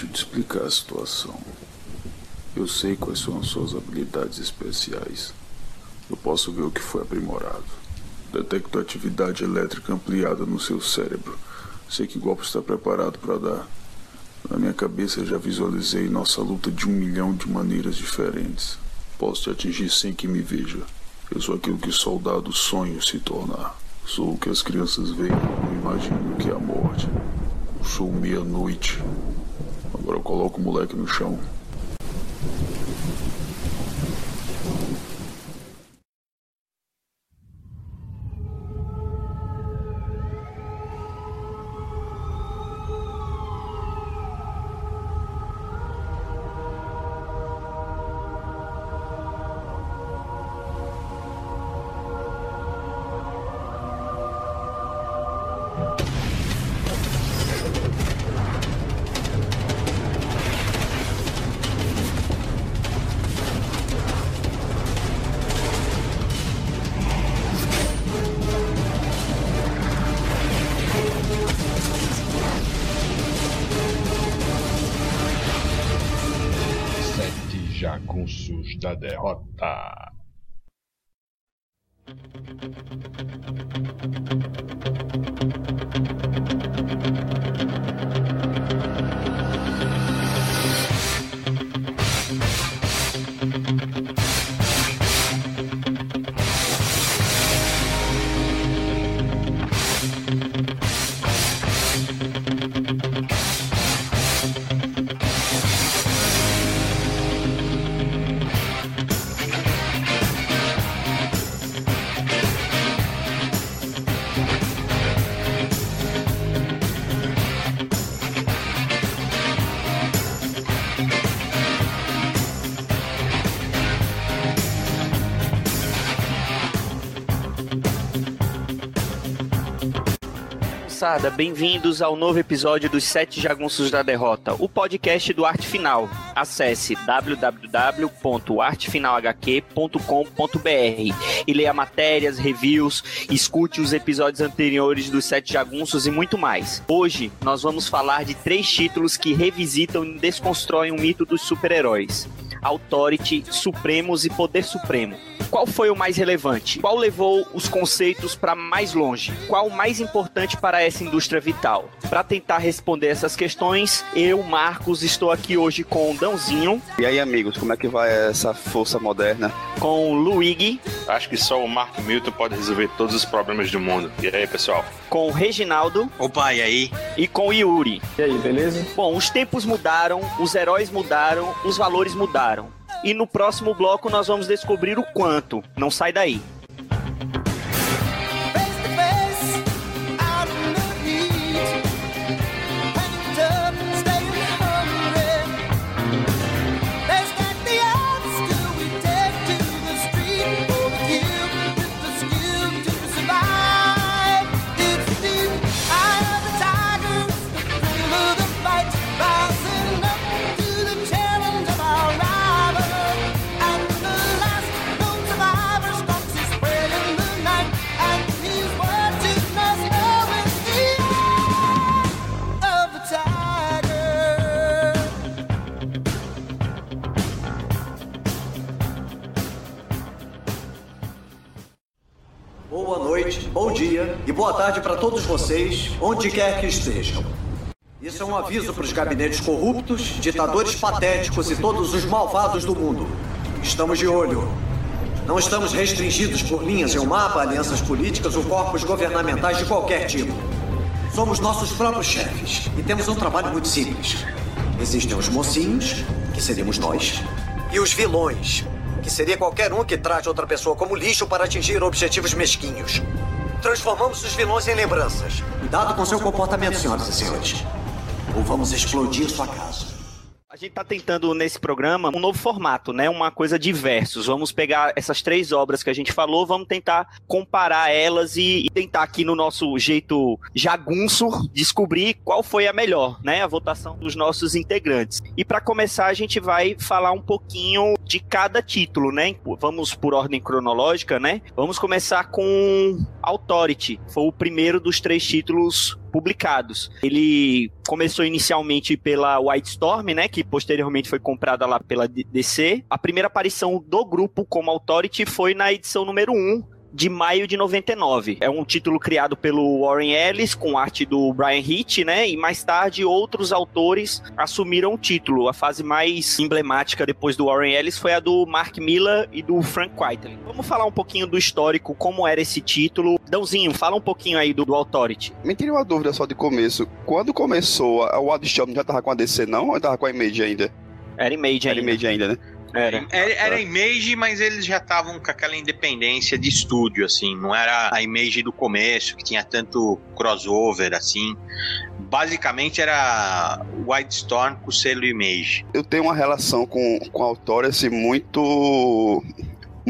Deixa eu te explicar a situação. Eu sei quais são as suas habilidades especiais. Eu posso ver o que foi aprimorado. Detecto atividade elétrica ampliada no seu cérebro. Sei que golpe está preparado para dar. Na minha cabeça já visualizei nossa luta de um milhão de maneiras diferentes. Posso te atingir sem que me veja. Eu sou aquilo que soldados sonham se tornar. Sou o que as crianças veem quando imaginam que é a morte. Sou meia-noite. Agora eu coloco o moleque no chão. Moçada, bem-vindos ao novo episódio dos Sete Jagunços da Derrota, o podcast do Arte Final. Acesse www.artefinalhq.com.br e leia matérias, reviews, escute os episódios anteriores dos Sete Jagunços e muito mais. Hoje nós vamos falar de três títulos que revisitam e desconstroem o mito dos super-heróis. Authority, Supremos e Poder Supremo. Qual foi o mais relevante? Qual levou os conceitos para mais longe? Qual o mais importante para essa indústria vital? Para tentar responder essas questões, eu, Marcos, estou aqui hoje com o Dãozinho. E aí, amigos, como é que vai essa força moderna? Com o Luigi. Acho que só o Mark Milton pode resolver todos os problemas do mundo. E aí, pessoal? Com o Reginaldo. Opa, e aí? E com o Yuri. E aí, beleza? Bom, os tempos mudaram, os heróis mudaram, os valores mudaram. E no próximo bloco nós vamos descobrir o quanto. Não sai daí. Boa tarde para todos vocês, onde quer que estejam. Isso é um aviso para os gabinetes corruptos, ditadores patéticos e todos os malvados do mundo. Estamos de olho. Não estamos restringidos por linhas em um mapa, alianças políticas ou corpos governamentais de qualquer tipo. Somos nossos próprios chefes e temos um trabalho muito simples. Existem os mocinhos, que seríamos nós, e os vilões, que seria qualquer um que trate outra pessoa como lixo para atingir objetivos mesquinhos. Transformamos os vilões em lembranças. Cuidado com seu comportamento, senhoras e senhores. Ou vamos explodir sua casa. A gente está tentando nesse programa um novo formato, né? Uma coisa de versos. Vamos pegar essas três obras que a gente falou, vamos tentar comparar elas e, e tentar aqui no nosso jeito jagunço descobrir qual foi a melhor, né? A votação dos nossos integrantes. E para começar, a gente vai falar um pouquinho de cada título, né? Vamos por ordem cronológica, né? Vamos começar com Authority. Foi o primeiro dos três títulos publicados. Ele começou inicialmente pela White Storm, né, que posteriormente foi comprada lá pela DC. A primeira aparição do grupo como Authority foi na edição número 1 de maio de 99. É um título criado pelo Warren Ellis, com arte do Brian Hitch, né? E mais tarde outros autores assumiram o título. A fase mais emblemática depois do Warren Ellis foi a do Mark Miller e do Frank Quitely. Vamos falar um pouquinho do histórico, como era esse título. Dãozinho, fala um pouquinho aí do, do Authority. Me tirei uma dúvida só de começo. Quando começou, a Wildstorm já tava com a DC não? Ou tava com a Image ainda? Era Image ainda. Era Image ainda, né? Era. Era, era Image, mas eles já estavam com aquela independência de estúdio, assim. Não era a Image do começo, que tinha tanto crossover, assim. Basicamente era Wildstorm com o selo Image. Eu tenho uma relação com, com a autora, assim, muito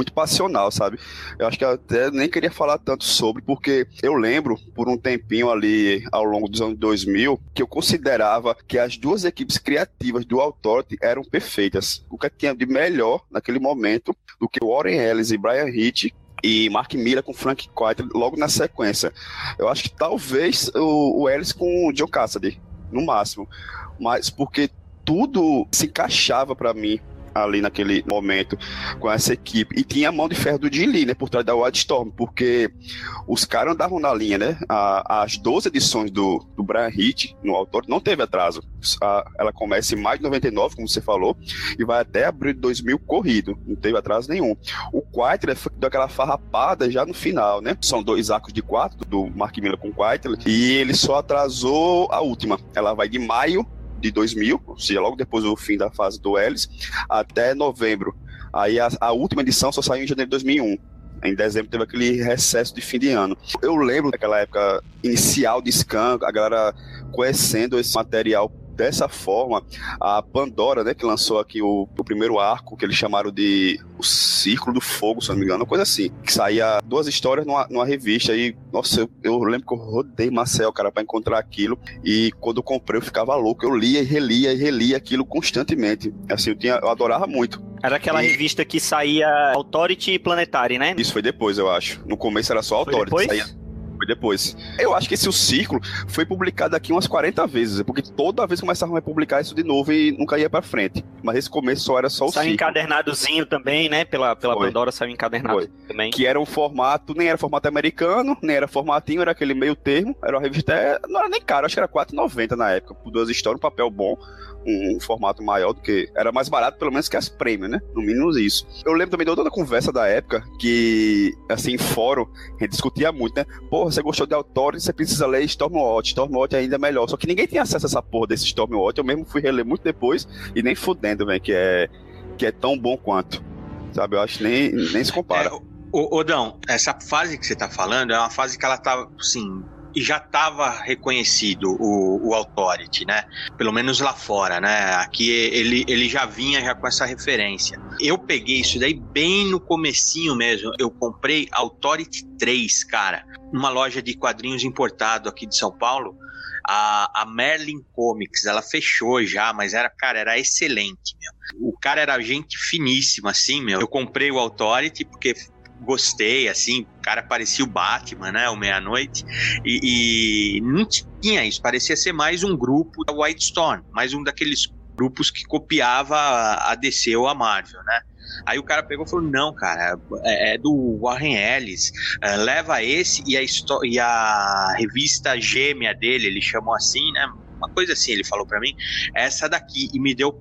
muito passional, sabe? Eu acho que eu até nem queria falar tanto sobre, porque eu lembro, por um tempinho ali ao longo dos anos 2000, que eu considerava que as duas equipes criativas do Authority eram perfeitas. O que tinha de melhor naquele momento do que Warren Ellis e Brian Hitch e Mark Miller com Frank Quitely logo na sequência. Eu acho que talvez o, o Ellis com o John Cassidy, no máximo. Mas porque tudo se encaixava para mim ali naquele momento com essa equipe. E tinha a mão de ferro do Jim Lee, né, por trás da Wildstorm, porque os caras andavam na linha, né? A, as 12 edições do, do Brian Hitch no autor não teve atraso. A, ela começa em maio de 99, como você falou, e vai até abril de 2000 corrido, não teve atraso nenhum. O Quaitler deu aquela farrapada já no final, né? São dois arcos de quatro, do Mark Miller com Quaitler, e ele só atrasou a última. Ela vai de maio de 2000, ou seja, logo depois do fim da fase do Ellis, até novembro. Aí a, a última edição só saiu em janeiro de 2001. Em dezembro teve aquele recesso de fim de ano. Eu lembro daquela época inicial de Scan, a galera conhecendo esse material dessa forma, a Pandora, né, que lançou aqui o, o, primeiro arco, que eles chamaram de O Círculo do Fogo, se não me engano, uma coisa assim, que saía duas histórias numa, numa revista e, nossa, eu, eu, lembro que eu rodei Marcel, cara, para encontrar aquilo e quando eu comprei eu ficava louco, eu lia e relia e relia aquilo constantemente, assim, eu, tinha, eu adorava muito. Era aquela e... revista que saía Authority e Planetary, né? Isso foi depois, eu acho. No começo era só Authority, saía foi depois. Eu acho que esse O Círculo foi publicado aqui umas 40 vezes, porque toda vez começavam a publicar isso de novo e nunca ia pra frente. Mas esse começo só era só o saiu. Saiu encadernadozinho também, né? Pela, pela Pandora saiu encadernado foi. também. Que era um formato, nem era formato americano, nem era formatinho, era aquele meio termo. Era uma revista, não era nem caro, acho que era 4,90 na época, por duas histórias, um papel bom um, formato maior do que. Era mais barato, pelo menos, que as prêmios, né? No mínimo isso. Eu lembro também de outra conversa da época que, assim, em fórum, a gente discutia muito, né? Porra, você gostou de Authority, você precisa ler Stormwatch. Stormwatch é ainda melhor. Só que ninguém tinha acesso a essa porra desse Stormwatch. Eu mesmo fui reler muito depois e nem fudendo, velho, que é, que é tão bom quanto. Sabe? Eu acho que nem, nem se compara. É, Odão, essa fase que você tá falando é uma fase que ela tá, assim, já estava reconhecido o, o Authority, né? Pelo menos lá fora, né? Aqui ele, ele já vinha já com essa referência. Eu peguei isso daí bem no comecinho mesmo. Eu comprei Authority 3, cara, numa loja de quadrinhos importado aqui de São Paulo. A, a Merlin Comics, ela fechou já, mas era, cara, era excelente, meu. O cara era gente finíssima, assim, meu. Eu comprei o Authority porque gostei, assim, o cara parecia o Batman, né, o Meia-Noite, e, e, não tinha isso, parecia ser mais um grupo da White Storm, mais um daqueles grupos que copiava a DC ou a Marvel, né. Aí o cara pegou e falou: não, cara, é, é do Warren Ellis, é, leva esse e a, e a revista gêmea dele, ele chamou assim, né? Uma coisa assim, ele falou para mim, essa daqui, e me deu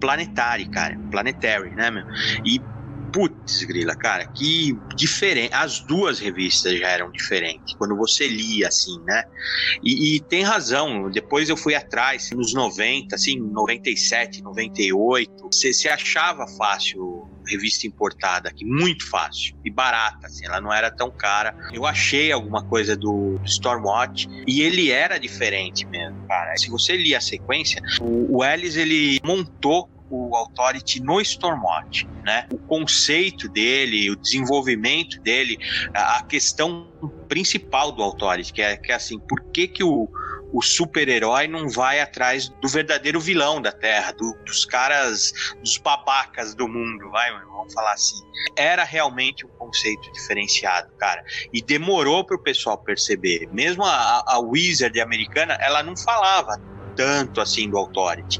Planetary, cara, Planetary, né, meu? E Putz, grila, cara, que diferente. As duas revistas já eram diferentes, quando você lia, assim, né? E, e, tem razão, depois eu fui atrás, nos 90, assim, 97, 98, você, você achava fácil revista importada aqui, muito fácil e barata, assim, ela não era tão cara. Eu achei alguma coisa do Stormwatch e ele era diferente mesmo, cara. Se você lia a sequência, o, o Ellis ele montou o Authority no Stormwatch, né? O conceito dele, o desenvolvimento dele, a questão principal do Authority, que é, que é assim, por que que o, o super-herói não vai atrás do verdadeiro vilão da Terra, do, dos caras, dos babacas do mundo, vai, vamos falar assim. Era realmente um conceito diferenciado, cara. E demorou para o pessoal perceber. Mesmo a, a Wizard americana, ela não falava tanto assim do Authority.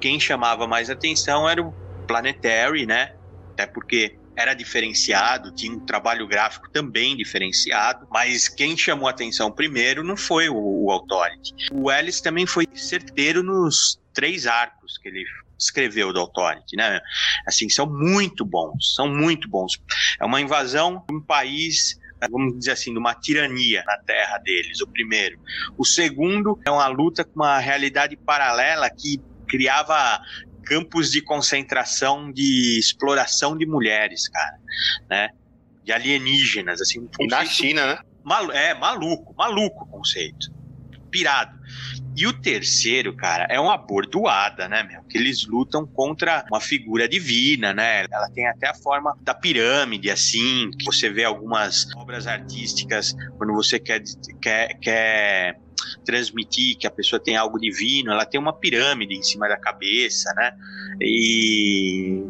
Quem chamava mais atenção era o Planetary, né? Até porque era diferenciado, tinha um trabalho gráfico também diferenciado, mas quem chamou atenção primeiro não foi o, o Authority. O Ellis também foi certeiro nos três arcos que ele escreveu do Authority, né? Assim, são muito bons, são muito bons. É uma invasão de um país vamos dizer assim, de uma tirania na terra deles, o primeiro. O segundo é uma luta com uma realidade paralela que criava campos de concentração de exploração de mulheres, cara, né? De alienígenas, assim. Um e na China, né? Malu é, maluco, maluco o conceito. Pirado. E o terceiro, cara, é uma bordoada, né, meu? Que eles lutam contra uma figura divina, né? Ela tem até a forma da pirâmide, assim. Que você vê algumas obras artísticas quando você quer, quer, quer transmitir que a pessoa tem algo divino, ela tem uma pirâmide em cima da cabeça, né? E,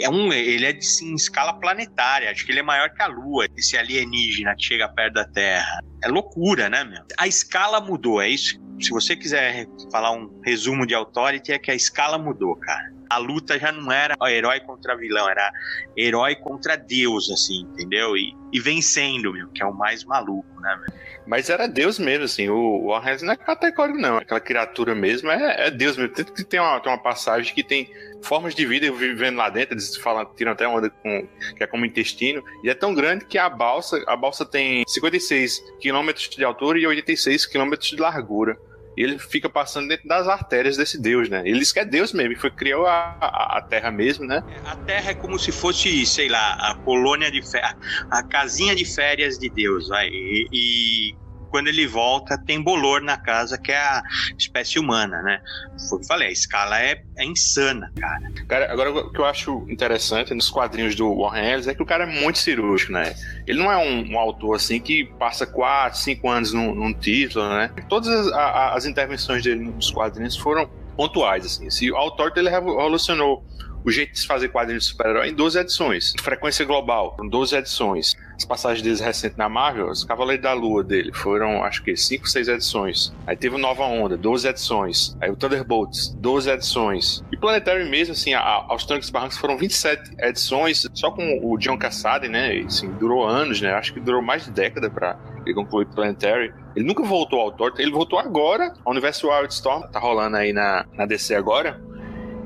é um, ele é de em escala planetária, acho que ele é maior que a Lua, esse alienígena que chega perto da Terra. É loucura, né, meu? A escala mudou, é isso? Se você quiser falar um resumo de Authority, é que a escala mudou, cara a luta já não era herói contra vilão, era herói contra Deus, assim, entendeu? E, e vencendo, meu, que é o mais maluco, né, meu? Mas era Deus mesmo, assim. O, Arrez não é categórico, não. Aquela criatura mesmo é, é Deus mesmo. Tanto que tem uma, tem uma passagem que tem formas de vida vivendo lá dentro. Eles falam, tiram até onda com, que é como intestino. E é tão grande que a balsa, a balsa tem 56 quilômetros de altura e 86 quilômetros de largura ele fica passando dentro das artérias desse Deus, né? Ele diz que é Deus mesmo, foi criou a, a, a, Terra mesmo, né? A Terra é como se fosse, sei lá, a colônia de férias, a casinha de férias de Deus, vai. E, e quando ele volta, tem bolor na casa, que é a espécie humana, né? Foi o que falei, a escala é, é insana, cara. Cara, agora o que eu acho interessante nos quadrinhos do Warren Ellis é que o cara é muito cirúrgico, né? Ele não é um, um autor assim que passa 4, 5 anos num, num, título, né? Todas as, a, as intervenções dele nos quadrinhos foram pontuais, assim. O autor dele revolucionou o jeito de se fazer quadrinhos de super-herói em 12 edições. Frequência global, com 12 edições. As passagens deles recentes na Marvel, os Cavaleiros da Lua dele, foram acho que 5, 6 edições. Aí teve o Nova Onda, 12 edições. Aí o Thunderbolts, 12 edições. E Planetary mesmo, assim, aos Trancos Barrancos foram 27 edições, só com o John Cassady, né? E, assim, durou anos, né? Acho que durou mais de década para ele concluir Planetary. Ele nunca voltou ao Thor, ele voltou agora. O Universo Wildstorm tá rolando aí na, na DC agora.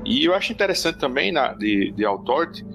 E eu acho interessante também na, de, de Authority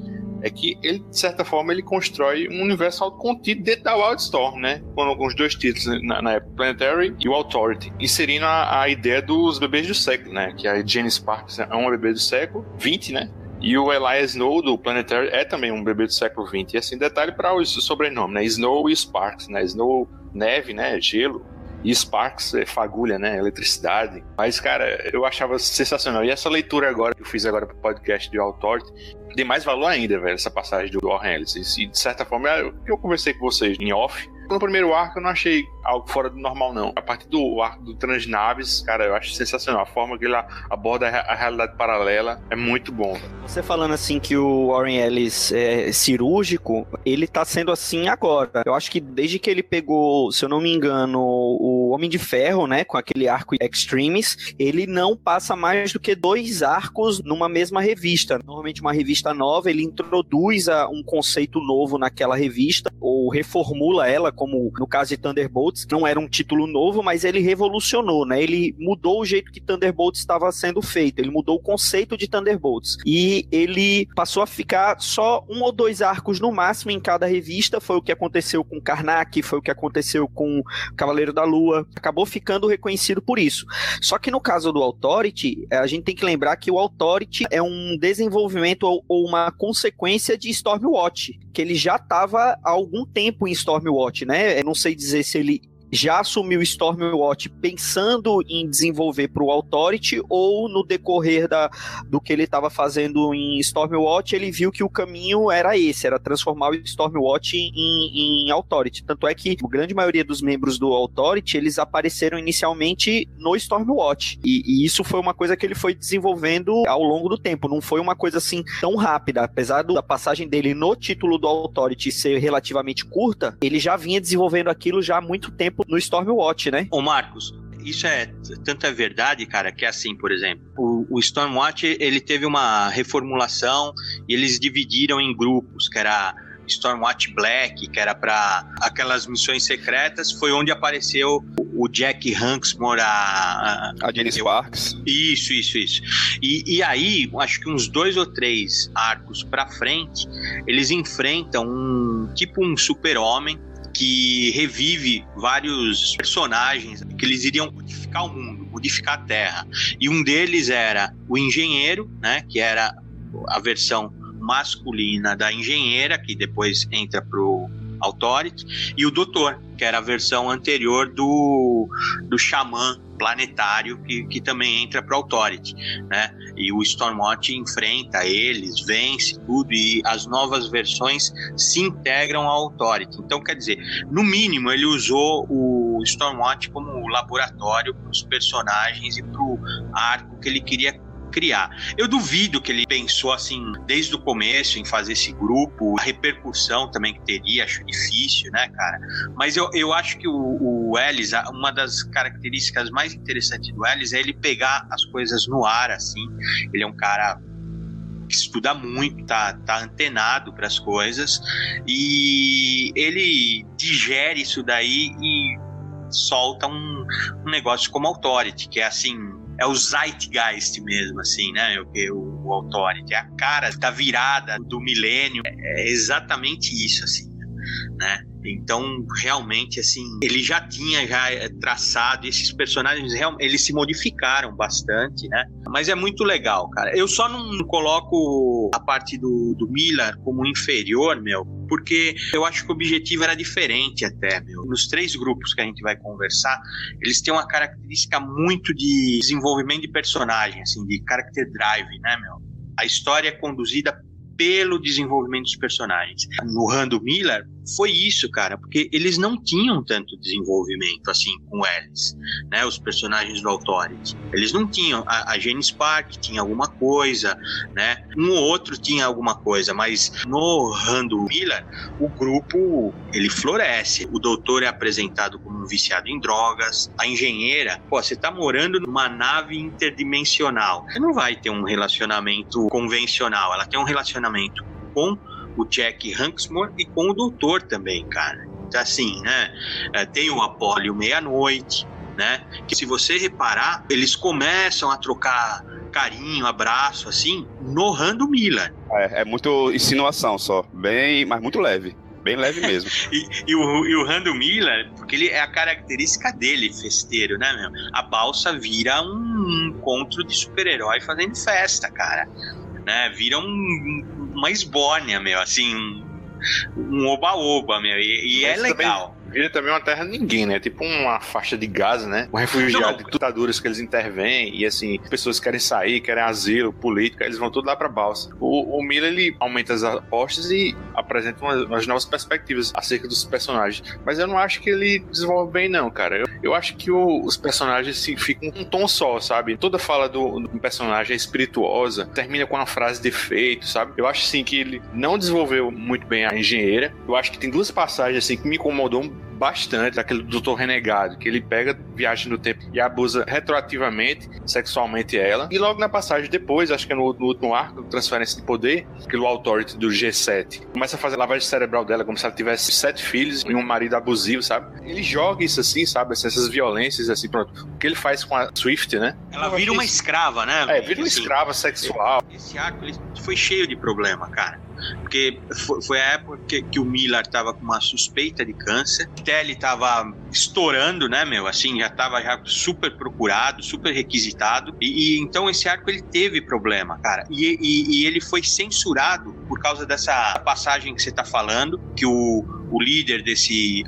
é que ele, de certa forma, ele constrói um universo autocontido dentro da Wildstorm, né? Com, os dois títulos na, na época, Planetary e o Authority, inserindo a, a, ideia dos bebês do século, né? Que a Jenny Sparks é uma bebê do século 20, né? E o Elias Snow do Planetary é também um bebê do século 20. E assim, detalhe para os sobrenomes, né? Snow e Sparks, né? Snow, neve, né? Gelo. E Sparks é fagulha, né? Eletricidade. Mas, cara, eu achava sensacional. E essa leitura agora que eu fiz agora pro podcast de Authority, tem mais valor ainda, velho, essa passagem do Warren Ellis. E, de certa forma, eu conversei com vocês em off, no primeiro arco eu não achei algo fora do normal, não. A partir do arco do Transnaves, cara, eu acho sensacional. A forma que ele aborda a realidade paralela é muito bom. Você falando assim que o Warren Ellis é cirúrgico, ele tá sendo assim agora. Eu acho que desde que ele pegou, se eu não me engano, o Homem de Ferro, né, com aquele arco Extremes, ele não passa mais do que dois arcos numa mesma revista. Normalmente uma revista nova, ele introduz um conceito novo naquela revista ou reformula ela como no caso de Thunderbolts, não era um título novo, mas ele revolucionou, né? Ele mudou o jeito que Thunderbolts estava sendo feito, ele mudou o conceito de Thunderbolts. E ele passou a ficar só um ou dois arcos no máximo em cada revista, foi o que aconteceu com Karnak, foi o que aconteceu com Cavaleiro da Lua, acabou ficando reconhecido por isso. Só que no caso do Authority, a gente tem que lembrar que o Authority é um desenvolvimento ou, uma consequência de Stormwatch, que ele já estava há algum tempo em Stormwatch, né? Eu não sei dizer se ele já assumiu Stormwatch pensando em desenvolver para o Authority ou no decorrer da, do que ele estava fazendo em Stormwatch, ele viu que o caminho era esse, era transformar o Stormwatch em, em Authority. Tanto é que a grande maioria dos membros do Authority, eles apareceram inicialmente no Stormwatch. E, e isso foi uma coisa que ele foi desenvolvendo ao longo do tempo, não foi uma coisa assim tão rápida. Apesar da passagem dele no título do Authority ser relativamente curta, ele já vinha desenvolvendo aquilo já há muito tempo no Stormwatch, né? Ô Marcos, isso é tanto é verdade, cara, que é assim, por exemplo, o, o Stormwatch ele teve uma reformulação e eles dividiram em grupos, que era Stormwatch Black, que era para aquelas missões secretas, foi onde apareceu o Jack Hanksmore, a, a Jenny Sparks. Isso, isso, isso. E, e aí, acho que uns dois ou três arcos para frente, eles enfrentam um tipo um super-homem que revive vários personagens que eles iriam modificar o mundo, modificar a Terra. E um deles era o engenheiro, né, que era a versão masculina da engenheira, que depois entra pro Authority, e o doutor, que era a versão anterior do, do xamã planetário, que, que também entra para Authority, né? E o Stormwatch enfrenta eles, vence tudo, e as novas versões se integram ao Authority. Então, quer dizer, no mínimo, ele usou o Stormwatch como laboratório para os personagens e para o arco que ele queria criar. Eu duvido que ele pensou assim desde o começo em fazer esse grupo, a repercussão também que teria, acho difícil, né, cara? Mas eu, eu acho que o, o Ellis, uma das características mais interessantes do Ellis é ele pegar as coisas no ar, assim. Ele é um cara que estuda muito, tá, tá antenado para as coisas e ele digere isso daí e solta um, um negócio como Authority, que é assim, é o zeitgeist mesmo, assim, né? O, o, o Authority, é a cara da virada do milênio, é, é exatamente isso, assim, né? Então, realmente, assim, ele já tinha já eh, traçado esses personagens, eles se modificaram bastante, né? Mas é muito legal, cara. Eu só não coloco a parte do, do Miller como inferior, meu, porque eu acho que o objetivo era diferente até, meu. Nos três grupos que a gente vai conversar, eles têm uma característica muito de desenvolvimento de personagem, assim, de character drive, né, meu? A história é conduzida pelo desenvolvimento dos personagens. No Rando Miller, foi isso, cara, porque eles não tinham tanto desenvolvimento assim com eles, né? Os personagens do Authority. Eles não tinham. A, a Jane Spark tinha alguma coisa, né? Um ou outro tinha alguma coisa, mas no Rando Miller, o grupo ele floresce. O doutor é apresentado como um viciado em drogas. A engenheira, pô, você tá morando numa nave interdimensional. Você não vai ter um relacionamento convencional. Ela tem um relacionamento com o Jack Hanksmore e com o Doutor também, cara. Então, assim, né? É, tem o Apólio Meia-Noite, né? Que se você reparar, eles começam a trocar carinho, abraço, assim, no Rando Miller. É, é muito insinuação só, bem, mas muito leve. Bem leve mesmo. e, e, o, e o Randall Miller, porque ele é a característica dele, festeiro, né, meu? A balsa vira um encontro de super-herói fazendo festa, cara. Né? Vira um, uma esbórnia, meu, assim, um oba-oba, meu, e, e é legal. Vira também uma terra ninguém, né? Tipo uma faixa de Gaza, né? Um refugiado de ditaduras que eles intervêm e assim, pessoas querem sair, querem asilo, política, eles vão tudo lá pra balsa. O, o Miller, ele aumenta as apostas e apresenta umas, umas, novas perspectivas acerca dos personagens. Mas eu não acho que ele desenvolve bem, não, cara. Eu, eu acho que o, os personagens assim, ficam um tom só, sabe? Toda fala do, do personagem é espirituosa, termina com uma frase de efeito, sabe? Eu acho, assim, que ele não desenvolveu muito bem a engenheira. Eu acho que tem duas passagens, assim, que me incomodou bastante daquele doutor renegado, que ele pega viagem no tempo e abusa retroativamente sexualmente ela. E logo na passagem depois, acho que é no, no último arco, transferência de poder, aquele authority do G7, começa a fazer lavagem cerebral dela como se ela tivesse sete filhos e um marido abusivo, sabe? Ele joga isso assim, sabe? Essas violências assim, pronto. O que ele faz com a Swift, né? Ela vira uma escrava, né? É, vira uma escrava sexual. Esse arco ele foi cheio de problema, cara porque foi, a época que, que o Miller tava com uma suspeita de câncer, Telly tava estourando, né, meu, assim, já tava já super procurado, super requisitado, e, e então esse arco ele teve problema, cara, e, e, e, ele foi censurado por causa dessa passagem que você tá falando, que o, o líder desse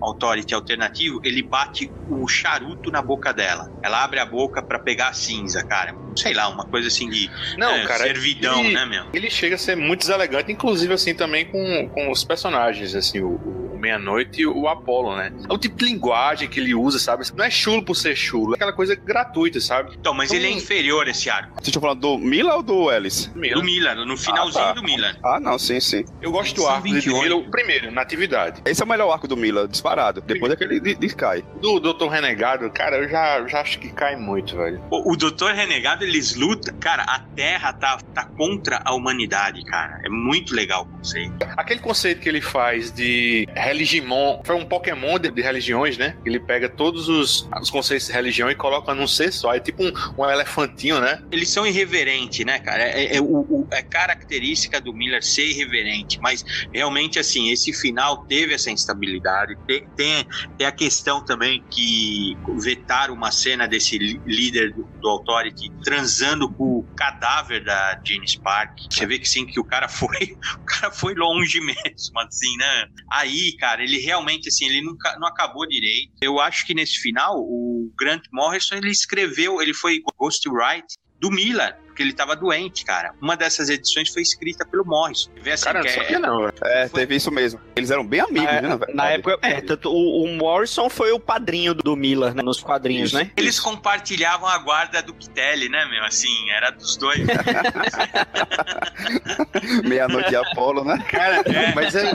Authority alternativo, ele bate o charuto na boca dela. Ela abre a boca para pegar a cinza, cara. Sei lá, uma coisa assim de Não, é, cara, servidão, ele- né, meu? Ele chega a ser muito deselegante, inclusive assim também com, com os personagens, assim, o, o Meia-Noite e o Apollo, né? É o tipo de linguagem que ele usa, sabe? Não é chulo por ser chulo, é aquela coisa gratuita, sabe? Então, mas ele é Hum. inferior esse arco. Vocês estão falando do Mila ou do Ellis? Do Milan, no finalzinho Ah, tá. do Milan. Ah, não, sim, sim. Eu gosto do arco de 28. Miller, o primeiro, na atividade. Esse é o melhor arco do Mila, disparado. Depois daquele de, de Sky. Do Dr. Renegado, cara, eu já, já acho que cai muito, velho. O, o Doutor Renegado, eles lutam. Cara, a Terra tá, tá contra a humanidade, cara. É muito legal o conceito. Aquele conceito que ele faz de religimon, foi um Pokémon de, de religiões, né? Ele pega todos os, os conceitos de religião e coloca num ser só. É tipo um, um elefantinho, né? Eles são irreverentes, né, cara? É, é, o- o- é característica do Miller ser irreverente, mas realmente, assim, esse final teve essa instabilidade. Tem, tem, a questão também que vetaram uma cena desse líder do, do Authority transando com o cadáver da Gene Spark. Você vê que sim, que o cara foi, o cara foi longe mesmo, assim, né? Aí, cara, ele realmente, assim, ele nunca, não acabou direito. Eu acho que nesse final, o Grant Morrison, ele escreveu, ele foi ghostwrite do Miller, porque ele tava doente, cara. Uma dessas edições foi escrita pelo Morrison. Vê assim, Cara, que não é- sabia não, velho. É, Foi- teve isso mesmo. Eles eram bem amigos, É, né? velho? Na época, é, tanto o, o Morrison foi o padrinho do Miller, né, nos quadrinhos, Isso. né? Eles compartilhavam a guarda do Kitelli, né, meu? Assim, era dos dois. Meia-noite de Apolo, né? Cara, mas é,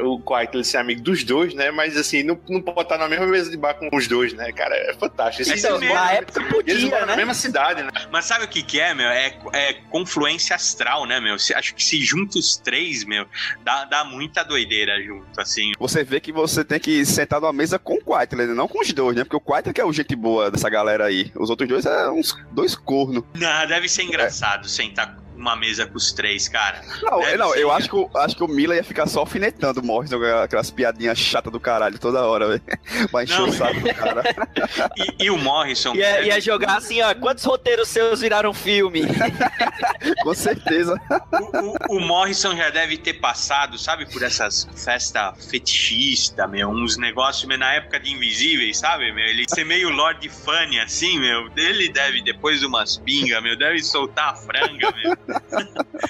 o Quiet ele ser amigo dos dois, né? Mas assim, não, não pode estar na mesma mesa de bar com os dois, né? Cara, é fantástico. Então, eles na moram- época Eles podia, moram na né? mesma cidade, né? Mas sabe o que que é, meu? É, é confluência astral, né, meu? Se- Acho que se junta os três, meu, dá, dá muita doideira junto, assim. Você vê que você tem que sentar numa mesa com o Quaitler, não com os dois, né? Porque o Quaitler que é o gente boa dessa galera aí. Os outros dois é uns dois cornos. Não, deve ser engraçado sentar numa mesa com os três, cara. Não, Deve não ser, eu né? acho que, o- acho que o Mila ia ficar só alfinetando o Morrison com aquelas piadinhas chatas do caralho toda hora, velho. Pra encher Não. o saco do cara. E, e o Morrison. Ia, ia jogar assim, ó, quantos roteiros seus viraram filme? com certeza. O, o- o Morrison já deve ter passado, sabe, por essas festas fetichistas, meu, uns negócios, meu, na época de Invisíveis, sabe, meu, ele ser meio Lord Funny, assim, meu, ele deve, depois de umas pingas, meu, deve soltar a franga, meu.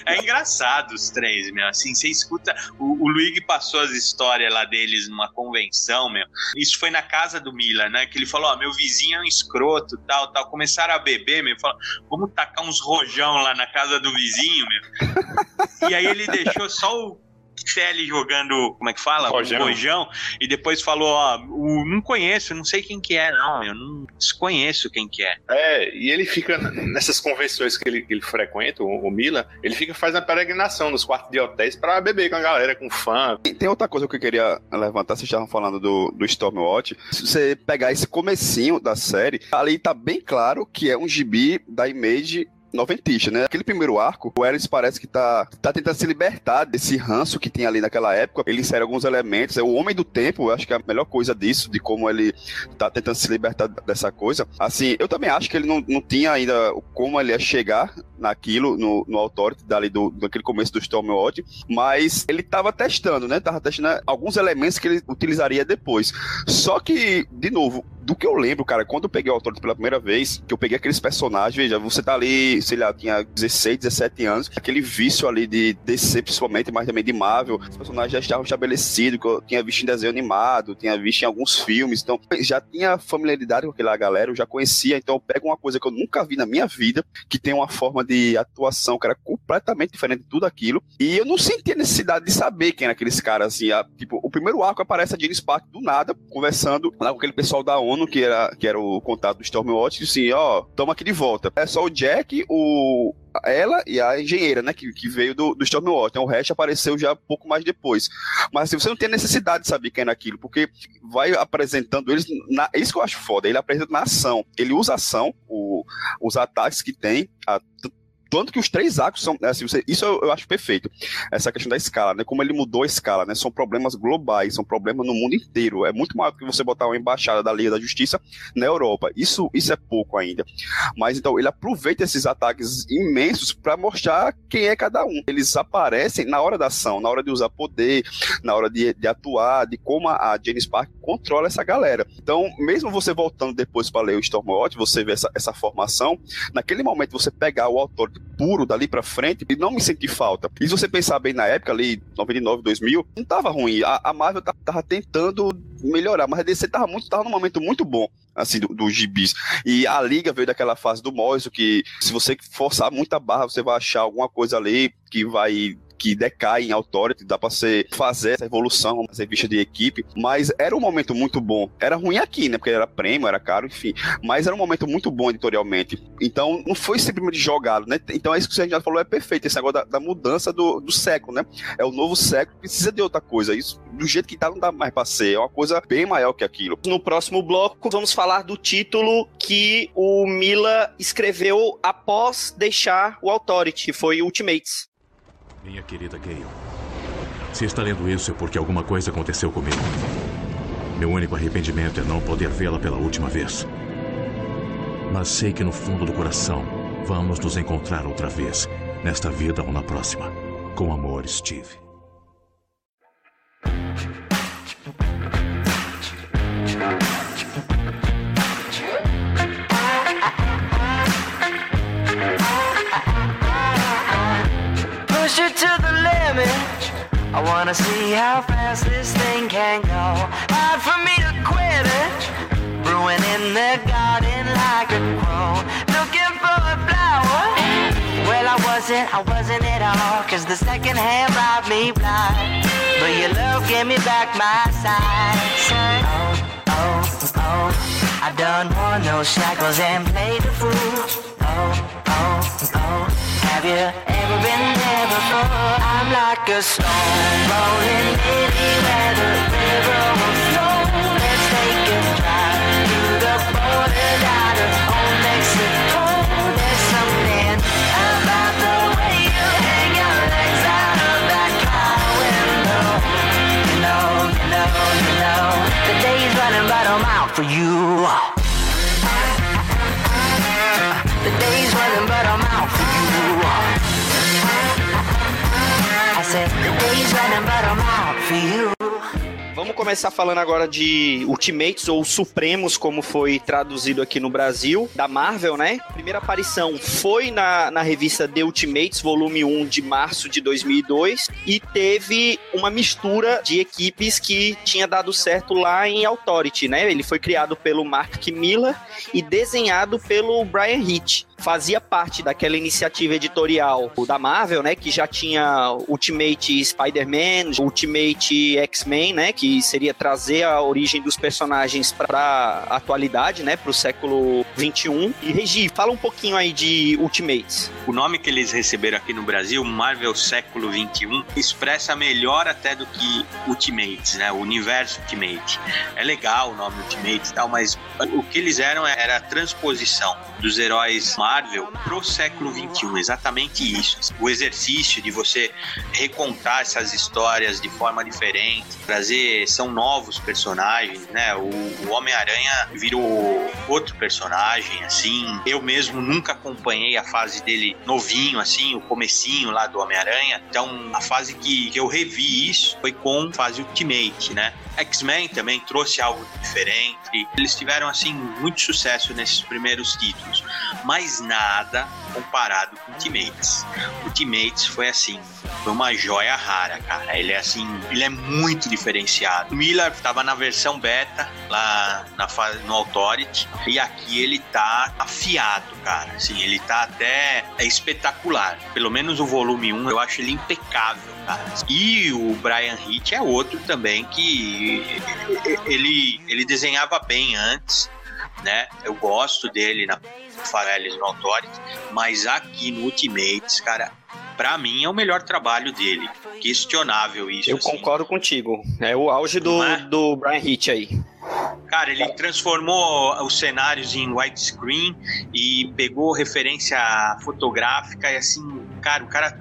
É engraçado os três, meu, assim, você escuta, o, o Luigi passou as histórias lá deles numa convenção, meu, isso foi na casa do Mila, né, que ele falou, ó, meu vizinho é um escroto, tal, tal, começaram a beber, meu, falou, vamos tacar uns rojão lá na casa do vizinho, meu. E aí ele deixou só o Kelly jogando, como é que fala? Rojão. Um rojão. E depois falou, ó, o, não conheço, não sei quem que é, não, eu não desconheço quem que é. É, e ele fica nessas convenções que ele, que ele frequenta, o, o Mila, ele fica faz a peregrinação nos quartos de hotéis pra beber com a galera, com fã. Tem- Tem outra coisa que eu queria levantar, vocês estavam falando do, do Stormwatch. Se você pegar esse comecinho da série, ali tá bem claro que é um gibi da Image noventista, né? Aquele primeiro arco, o Ellis parece que tá, tá tentando se libertar desse ranço que tem ali naquela época. Ele insere alguns elementos. É o Homem do Tempo, eu acho que é a melhor coisa disso, de como ele tá tentando se libertar dessa coisa. Assim, eu também acho que ele não, não tinha ainda como ele ia chegar naquilo, no, no Authority, dali do, daquele começo do Stormwatch, mas ele tava testando, né? Tava testando alguns elementos que ele utilizaria depois. Só que, de novo, do que eu lembro, cara, quando eu peguei o Authority pela primeira vez, que eu peguei aqueles personagens, veja, você tá ali, sei lá, tinha 16, 17 anos, aquele vício ali de DC, principalmente, mas também de Marvel, os personagens já estavam estabelecidos, que eu tinha visto em desenho animado, tinha visto em alguns filmes, então já tinha familiaridade com aquela galera, eu já conhecia, então eu pego uma coisa que eu nunca vi na minha vida, que tem uma forma de atuação, cara, completamente diferente de tudo aquilo, e eu não sentia necessidade de saber quem era aqueles caras, assim, a- tipo, o primeiro arco aparece a Jane Spark do nada, conversando lá com aquele pessoal da ONU, que era, que era o contato do Stormwatch, e assim, ó, toma aqui de volta. É só o Jack, o ela e a engenheira, né, que, que veio do, do Stormwatch, então o resto apareceu já pouco mais depois. Mas assim, você não tem necessidade de saber quem é aquilo, porque vai apresentando eles, na, isso que eu acho foda, ele apresenta na ação, ele usa ação, o, os ataques que tem, a- Tanto que os três arcos são, assim, você, isso eu, eu, acho perfeito. Essa questão da escala, né? Como ele mudou a escala, né? São problemas globais, são problemas no mundo inteiro. É muito maior do que você botar uma embaixada da Liga da Justiça na Europa. Isso, isso é pouco ainda. Mas então, ele aproveita esses ataques imensos para mostrar quem é cada um. Eles aparecem na hora da ação, na hora de usar poder, na hora de, de atuar, de como a, a Jane Spark controla essa galera. Então, mesmo você voltando depois para ler o Stormwatch, você vê essa, essa formação, naquele momento você pegar o autor puro dali para frente e não me sentir falta. E se você pensar bem na época ali, 99, 2000, não tava ruim. A, a Marvel tava tentando melhorar, mas a DC tava muito, tava num momento muito bom assim, dos do gibis. E a liga veio daquela fase do Moiso, que se você forçar muita barra, você vai achar alguma coisa ali que vai que decai em Authority, dá pra você fazer essa evolução, uma revista de equipe, mas era um momento muito bom. Era ruim aqui, né? Porque era prêmio, era caro, enfim. Mas era um momento muito bom editorialmente. Então, não foi simplesmente jogado, né? Então, é isso que você já falou, é perfeito. Esse negócio da, da mudança do, do século, né? É o novo século, precisa de outra coisa. Isso, do jeito que tá, não dá mais pra ser. É uma coisa bem maior que aquilo. No próximo bloco, vamos falar do título que o Mila escreveu após deixar o Authority, foi Ultimates. Minha querida Gale, se está lendo isso é porque alguma coisa aconteceu comigo. Meu único arrependimento é não poder vê-la pela última vez. Mas sei que no fundo do coração vamos nos encontrar outra vez, nesta vida ou na próxima. Com amor, Steve. I wanna see how fast this thing can go. Hard for me to quit it. Brewing in the garden like a crow. Looking for a flower. Well, I wasn't, I wasn't at all. Cause the second hand robbed me blind. But your love gave me back my sight. Oh, oh, oh. I done worn those shackles and played the fool. Oh, oh, oh. Have you ever been there before? I'm like a stone rolling anywhere the river will flow. Let's take a drive to the border down to old Mexico. There's something about the way you hang your legs out of that car window. You know, you know, you know, the day's running, but I'm out for you. Começar falando agora de Ultimates ou Supremos, como foi traduzido aqui no Brasil, da Marvel, né? Primeira aparição foi na, na revista The Ultimates, volume 1 de março de 2002, e teve uma mistura de equipes que tinha dado certo lá em Authority, né? Ele foi criado pelo Mark Miller e desenhado pelo Brian Hitch fazia parte daquela iniciativa editorial da Marvel, né, que já tinha Ultimate Spider-Man, Ultimate X-Men, né, que seria trazer a origem dos personagens para a atualidade, né, para o século 21. E Regi, fala um pouquinho aí de Ultimates. O nome que eles receberam aqui no Brasil, Marvel Século 21, expressa melhor até do que Ultimates, né, o universo Ultimate. É legal o nome Ultimate e tal, mas o que eles eram era a transposição dos heróis Marvel pro século 21, exatamente isso. O exercício de você recontar essas histórias de forma diferente, trazer são novos personagens, né? O, o Homem-Aranha virou outro personagem, assim. Eu mesmo nunca acompanhei a fase dele novinho, assim, o comecinho lá do Homem-Aranha. Então, a fase que, que eu revi isso foi com a fase Ultimate, né? X-Men também trouxe algo diferente. Eles tiveram, assim, muito sucesso nesses primeiros títulos. Mas nada comparado com Ultimates. Ultimates foi assim, foi uma joia rara, cara. Ele é assim, ele é muito diferenciado. Miller estava na versão beta lá na no Authority e aqui ele tá afiado, cara. Assim, ele tá até é espetacular. Pelo menos o volume 1, eu acho ele impecável, cara. E o Brian Hitch é outro também que ele ele desenhava bem antes né? Eu gosto dele na Farelis no Authority, mas aqui no Ultimates, cara, pra mim é o melhor trabalho dele. Questionável isso. Eu assim. concordo contigo. É o auge do, é? do Brian Hitch aí. Cara, ele transformou os cenários em widescreen e pegou referência fotográfica e assim, cara, o cara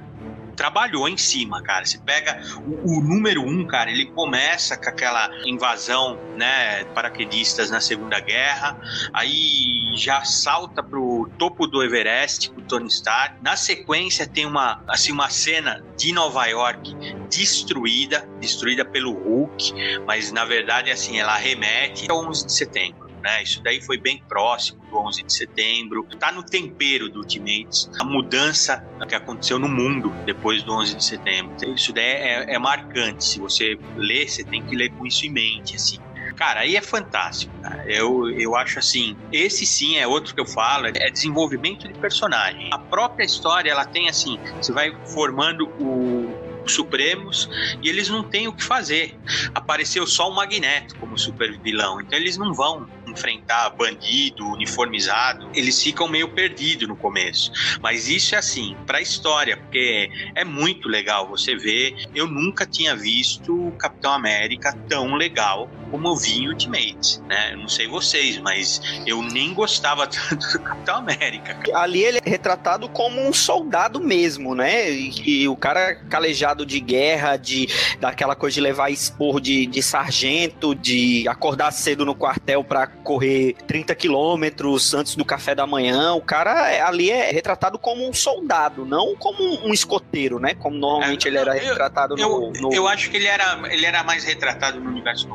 trabalhou em cima, cara. Você pega o, o, número um, cara, ele começa com aquela invasão, né, paraquedistas na Segunda Guerra, aí já salta pro topo do Everest com o Tony Stark. Na sequência tem uma, assim, uma cena de Nova York destruída, destruída pelo Hulk, mas na verdade, assim, ela remete ao 11 de setembro né? Isso daí foi bem próximo do 11 de setembro. Tá no tempero do Ultimates. A mudança que aconteceu no mundo depois do 11 de setembro. Isso daí é, é marcante. Se você ler, você tem que ler com isso em mente, assim. Cara, aí é fantástico. Cara. Eu, eu acho assim, esse sim é outro que eu falo, é desenvolvimento de personagem. A própria história, ela tem assim, você vai formando o, Supremos e eles não têm o que fazer. Apareceu só o Magneto como super vilão, então eles não vão enfrentar bandido, uniformizado, eles ficam meio perdidos no começo. Mas isso é assim, pra história, porque é muito legal você ver. Eu nunca tinha visto o Capitão América tão legal como eu vi em Ultimate, né? Eu não sei vocês, mas eu nem gostava tanto do Capitão América. Ali ele é retratado como um soldado mesmo, né? E, e o cara calejado de guerra, de daquela coisa de levar expor de, de sargento, de acordar cedo no quartel para correr 30 quilômetros antes do café da manhã. O cara é, ali é retratado como um soldado, não como um escoteiro, né? Como normalmente é, ele era retratado eu, no, no, Eu acho que ele era, ele era mais retratado no universo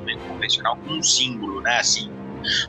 convencional como um símbolo, né? Assim,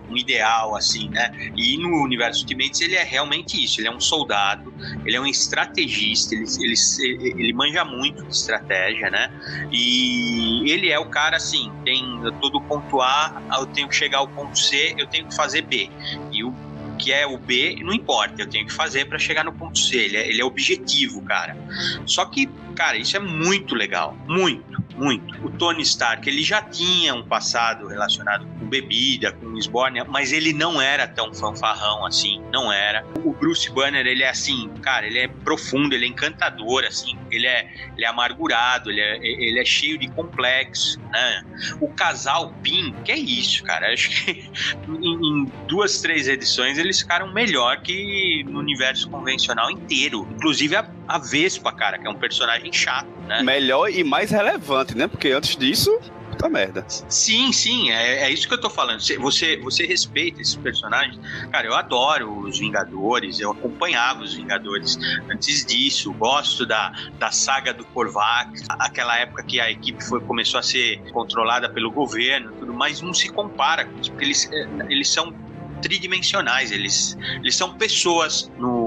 um ideal, assim, né? E no universo Ultimates ele é realmente isso, ele é um soldado, ele é um estrategista, ele, ele, ele manja muito de estratégia, né? E ele é o cara, assim, tem todo ponto A, eu tenho que chegar ao ponto C, eu tenho que fazer B. E o que é o B, não importa, eu tenho que fazer para chegar no ponto C. Ele é, ele é objetivo, cara. Só que, cara, isso é muito legal, muito muito. O Tony Stark, ele já tinha um passado relacionado com bebida, com esbórnia, mas ele não era tão fanfarrão assim, não era. O Bruce Banner, ele é assim, cara, ele é profundo, ele é encantador, assim, ele é, ele é amargurado, ele é, ele é cheio de complexo, né? O casal Pin, que é isso, cara, acho que em, em duas, três edições eles ficaram melhor que no universo convencional inteiro, inclusive a, a Vespa, cara, que é um personagem chato, né? Melhor e mais relevante, né? Porque antes disso, puta merda. Sim, sim, é, é isso que eu tô falando. Você, você respeita esses personagens. Cara, eu adoro os Vingadores, eu acompanhava os Vingadores antes disso, gosto da, da saga do Korvac, aquela época que a equipe foi, começou a ser controlada pelo governo, tudo, mas não se compara com isso, porque eles, é, eles são tridimensionais, eles, eles são pessoas no,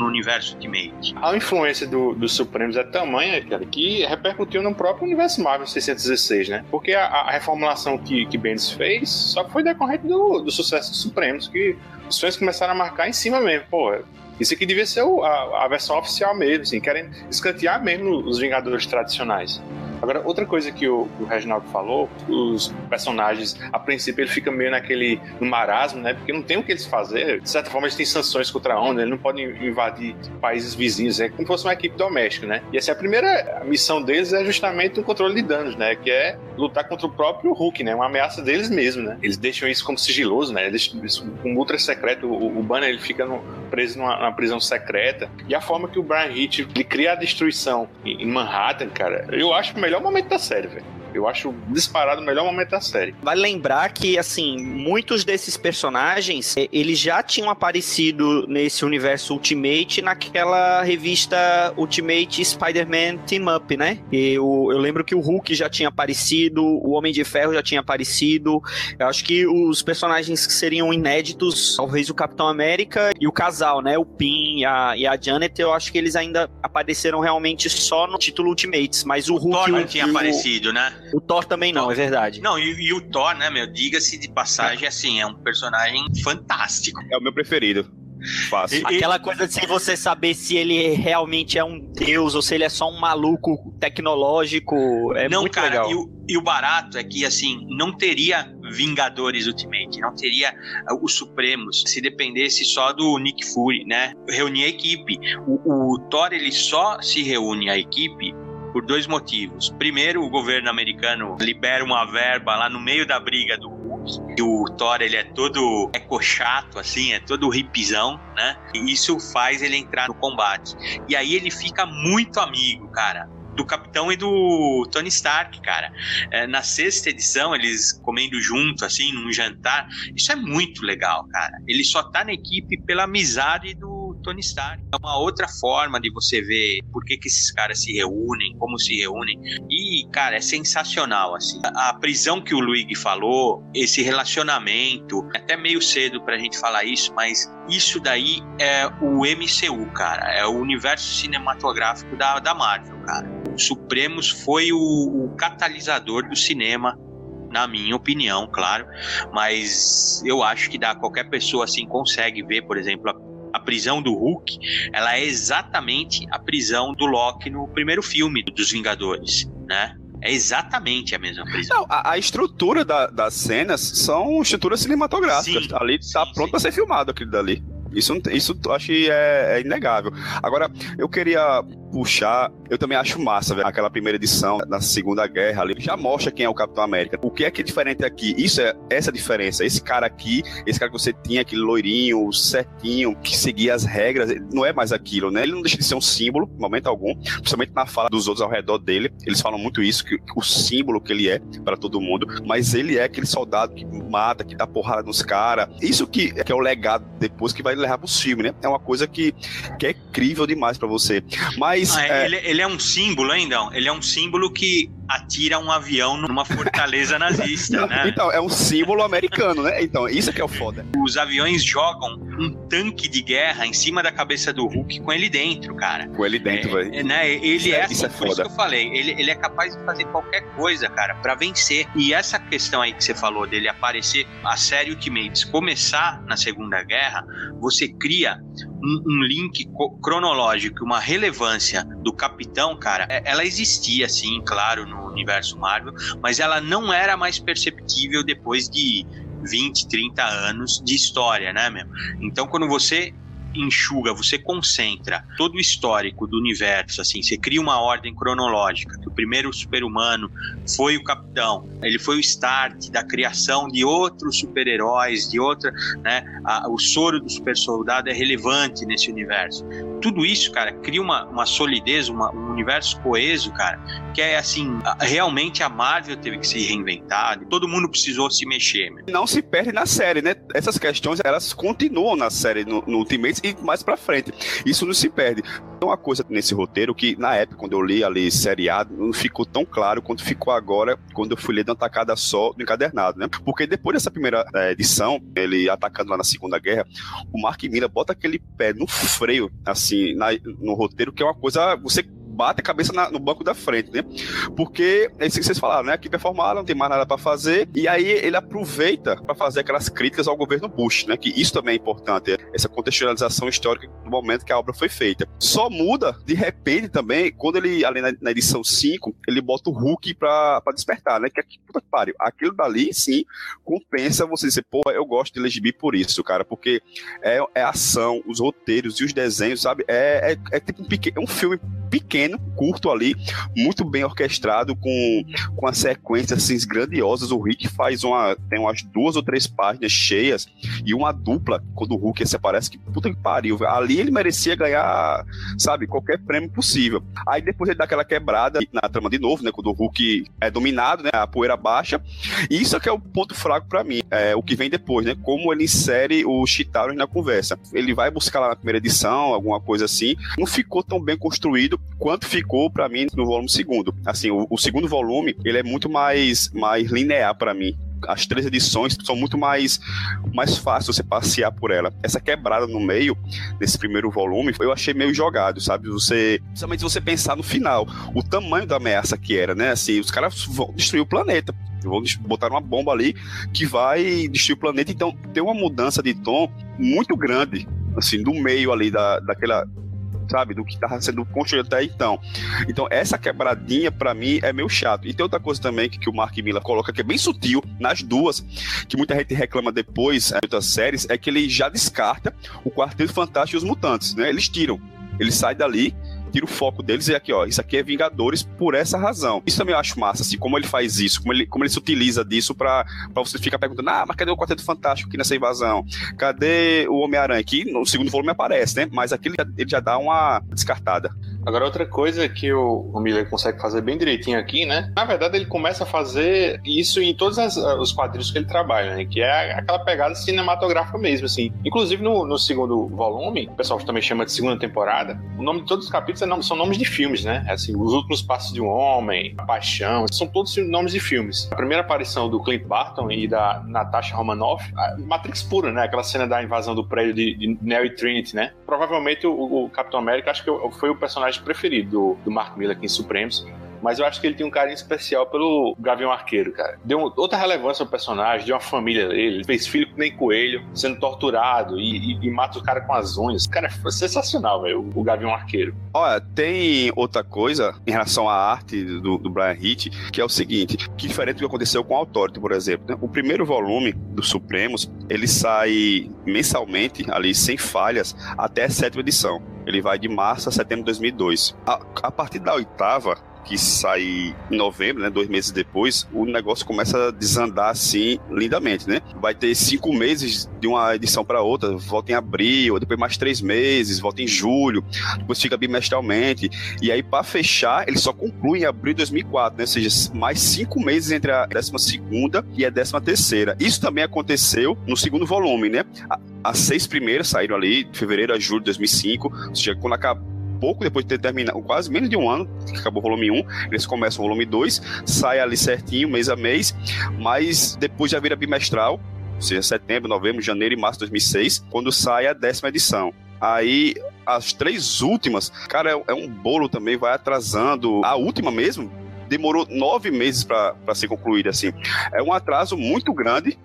no universo Ultimate. A influência do, dos Supremos é tamanha, cara, que repercutiu no próprio universo Marvel 616, né? Porque a, a reformulação que, que Bendis fez só foi decorrente do, do sucesso dos Supremos, que os fãs começaram a marcar em cima mesmo. Pô, isso aqui devia ser a, a versão oficial mesmo, assim, querem escantear mesmo os Vingadores tradicionais. Agora, outra coisa que o, o Reginaldo falou, os personagens, a princípio, ele fica meio naquele no marasmo, né? Porque não tem o que eles fazer. De certa forma, eles têm sanções contra a ONU, eles não podem invadir países vizinhos, é como se fosse uma equipe doméstica, né? E essa é a primeira missão deles é justamente o controle de danos, né? Que é lutar contra o próprio Hulk, né? Uma ameaça deles mesmo, né? Eles deixam isso como sigiloso, né? Eles deixam um ultra secreto. O, o Banner ele fica no, preso numa, numa, prisão secreta. E a forma que o Brian Hitch ele cria a destruição em, em Manhattan, cara, eu acho melhor melhor momento da série, velho. Eu acho disparado o melhor momento da série. Vale lembrar que, assim, muitos desses personagens, eh, eles já tinham aparecido nesse universo Ultimate naquela revista Ultimate Spider-Man Team Up, né? Eu, eu lembro que o Hulk já tinha aparecido, o Homem de Ferro já tinha aparecido. Eu acho que os personagens que seriam inéditos, talvez o Capitão América e o casal, né? O Pin e a, e a Janet, eu acho que eles ainda apareceram realmente só no título Ultimates, mas o, o Hulk... Thor não tinha o, aparecido, né? O Thor também não, é verdade. Não, e, e o Thor, né, meu? Diga-se de passagem, assim, é um personagem fantástico. É o meu preferido. Fácil. Aquela coisa de você saber se ele realmente é um deus ou se ele é só um maluco tecnológico. É não, muito cara, legal. E o, e o barato é que, assim, não teria Vingadores Ultimate, não teria uh, os Supremos se dependesse só do Nick Fury, né? Reunir a equipe. O, o Thor, ele só se reúne a equipe por dois motivos. Primeiro, o governo americano libera uma verba lá no meio da briga do Marvels. E o Thor, ele é todo ecochato, assim, é todo hipzão, né? E isso faz ele entrar no combate. E aí ele fica muito amigo, cara do Capitão e do Tony Stark, cara. É, na sexta edição, eles comendo junto, assim, num jantar. Isso é muito legal, cara. Ele só tá na equipe pela amizade do Tony Stark. É uma outra forma de você ver por que, que esses caras se reúnem, como se reúnem. E, cara, é sensacional, assim. A, a prisão que o Luigi falou, esse relacionamento, até meio cedo pra gente falar isso, mas isso daí é o MCU, cara. É o universo cinematográfico da, da Marvel, cara. O Supremos foi o, o catalisador do cinema na minha opinião, claro, mas eu acho que dá qualquer pessoa assim consegue ver, por exemplo, prisão do Hulk, ela é exatamente a prisão do Loki no primeiro filme dos Vingadores, né? É exatamente a mesma prisão. Não, a, a estrutura da, das cenas são estruturas cinematográficas. Sim, ali tá sim, pronto para ser filmado aquilo dali. Isso, isso acho que é, é, inegável. Agora, eu queria puxar, eu também acho massa, velho, aquela primeira edição da Segunda Guerra ali, já mostra quem é o Capitão América. O que é que é diferente aqui? Isso é essa diferença. Esse cara aqui, esse cara que você tinha, aquele loirinho, certinho, que seguia as regras, não é mais aquilo, né? Ele não deixa de ser um símbolo, no momento algum, principalmente na fala dos outros ao redor dele. Eles falam muito isso, que o símbolo que ele é para todo mundo, mas ele é aquele soldado que mata, que dá porrada nos caras. Isso que, que é o legado depois que vai levar pro filme, né? É uma coisa que, que é incrível demais para você. Mas. Ah, é... Ele, ele, é um símbolo, hein, então? Ele é um símbolo que atira um avião numa fortaleza nazista, né? Então, é um símbolo americano, né? Então, isso que é o foda. Os aviões jogam um tanque de guerra em cima da cabeça do Hulk com ele dentro, cara. Com ele dentro, é, velho. Né? Ele isso é, é assim, isso é por isso que eu falei. Ele, ele é capaz de fazer qualquer coisa, cara, para vencer. E essa questão aí que você falou dele aparecer, a série Ultimates começar na Segunda Guerra, você cria um, um link cronológico, uma relevância do Capitão, cara, é, ela existia, sim, claro, no universo Marvel, mas ela não era mais perceptível depois de 20, 30 anos de história, né, meu? Então, quando você enxuga, você concentra todo o histórico do universo, assim, você cria uma ordem cronológica, que o primeiro super-humano foi o capitão, ele foi o start da criação de outros super-heróis, de outra, né, a, o soro do super-soldado é relevante nesse universo. Tudo isso, cara, cria uma, uma solidez, uma, um universo coeso, cara, que é assim, realmente a Marvel teve que se reinventar, todo mundo precisou se mexer. Não se perde na série, né? Essas questões, elas continuam na série, no, no Ultimate, e mais para frente. Isso não se perde. Tem uma coisa nesse roteiro que, na época, quando eu li ali seriado, não ficou tão claro quanto ficou agora, quando eu fui ler de uma tacada só do encadernado, né? Porque depois dessa primeira é, edição, ele atacando lá na Segunda Guerra, o Mark Miller bota aquele pé no freio, assim, na, no roteiro, que é uma coisa. Você bate a cabeça na, no banco da frente, né? Porque, é isso que vocês falaram, né? A equipe é formada, não tem mais nada para fazer, e aí ele aproveita para fazer aquelas críticas ao governo Bush, né? Que isso também é importante, essa contextualização histórica do momento que a obra foi feita. Só muda, de repente, também, quando ele, ali na, na edição 5, ele bota o Hulk pra, despertar, né? Que, que puta que pariu. Aquilo dali, sim, compensa você dizer, pô, eu gosto de Legibir por isso, cara, porque é, é ação, os roteiros e os desenhos, sabe? É, é, é tipo um, pequeno, é um filme pequeno, curto ali, muito bem orquestrado, com, com as sequências assim, grandiosas. O Rick faz uma. tem umas duas ou três páginas cheias e uma dupla quando o Hulk se aparece, que puta que pariu. Ali ele merecia ganhar, sabe, qualquer prêmio possível. Aí depois ele dá aquela quebrada na trama de novo, né? Quando o Hulk é dominado, né? A poeira baixa. E isso é que é o ponto fraco para mim. É o que vem depois, né? Como ele insere o Chitauri na conversa. Ele vai buscar lá na primeira edição, alguma coisa assim. Não ficou tão bem construído quanto ficou para mim no volume segundo. Assim, o, o, segundo volume, ele é muito mais, mais linear para mim. As três edições são muito mais, mais fácil você passear por ela. Essa quebrada no meio desse primeiro volume, eu achei meio jogado, sabe? Você, principalmente você pensar no final, o tamanho da ameaça que era, né? Assim, os caras vão destruir o planeta vão botar uma bomba ali que vai destruir o planeta. Então tem uma mudança de tom muito grande, assim, do meio ali da, daquela sabe? Do que estava sendo construído até então. Então, essa quebradinha, para mim, é meio chato. E tem outra coisa também que, que o Mark Miller coloca, que é bem sutil, nas duas, que muita gente reclama depois, em outras séries, é que ele já descarta o Quarteto Fantástico e os Mutantes, né? Eles tiram. Ele sai dali tira o foco deles e aqui, ó, isso aqui é Vingadores por essa razão. Isso também eu acho massa, assim, como ele faz isso, como ele, como ele se utiliza disso pra, pra você ficar perguntando, ah, mas cadê o Quarteto Fantástico aqui nessa invasão? Cadê o Homem-Aranha? Que no segundo volume aparece, né? Mas aqui ele já, ele já dá uma descartada. Agora, outra coisa que o, Miller consegue fazer bem direitinho aqui, né? Na verdade, ele começa a fazer isso em todos as, os quadrinhos que ele trabalha, né? Que é aquela pegada cinematográfica mesmo, assim. Inclusive, no, no segundo volume, o pessoal também chama de segunda temporada, o nome de todos os capítulos é nome, são nomes de filmes, né? É assim, Os Últimos Passos de um Homem, A Paixão, são todos nomes de filmes. A primeira aparição do Clint Barton e da Natasha Romanoff, Matrix pura, né? Aquela cena da invasão do prédio de, de Neo e Trinity, né? Provavelmente o, o Capitão América, acho que foi o personagem preferido do, do Mark Miller aqui em Supremos. Mas eu acho que ele tem um carinho especial pelo Gavião Arqueiro, cara. Deu outra relevância ao personagem, deu uma família dele. Ele fez filho nem coelho, sendo torturado e, e, e mata o cara com as unhas. Cara, foi sensacional, velho, o, Gavião Arqueiro. Olha, tem outra coisa em relação à arte do, do Brian Hitch, que é o seguinte, que diferente do que aconteceu com o Authority, por exemplo. Né? O primeiro volume do Supremos, ele sai mensalmente, ali, sem falhas, até a sétima edição. Ele vai de março a setembro de 2002. A, a partir da oitava, que sai em novembro, né, dois meses depois, o negócio começa a desandar assim lindamente, né? Vai ter cinco meses de uma edição para outra, volta em abril, depois mais três meses, volta em julho, depois fica bimestralmente. E aí, para fechar, ele só conclui em abril de 2004, né? Ou seja, mais cinco meses entre a décima segunda e a décima terceira. Isso também aconteceu no segundo volume, né? As seis primeiras saíram ali, de fevereiro a julho de 2005, ou seja, quando acabou pouco depois de ter terminado, quase menos de um ano, que acabou o volume 1, eles começam o volume 2, sai ali certinho, mês a mês, mas depois já vira bimestral, ou seja, setembro, novembro, janeiro e março de 2006, quando sai a décima edição. Aí as três últimas, cara, é, um bolo também, vai atrasando. A última mesmo demorou nove meses para ser concluída, assim. É um atraso muito grande,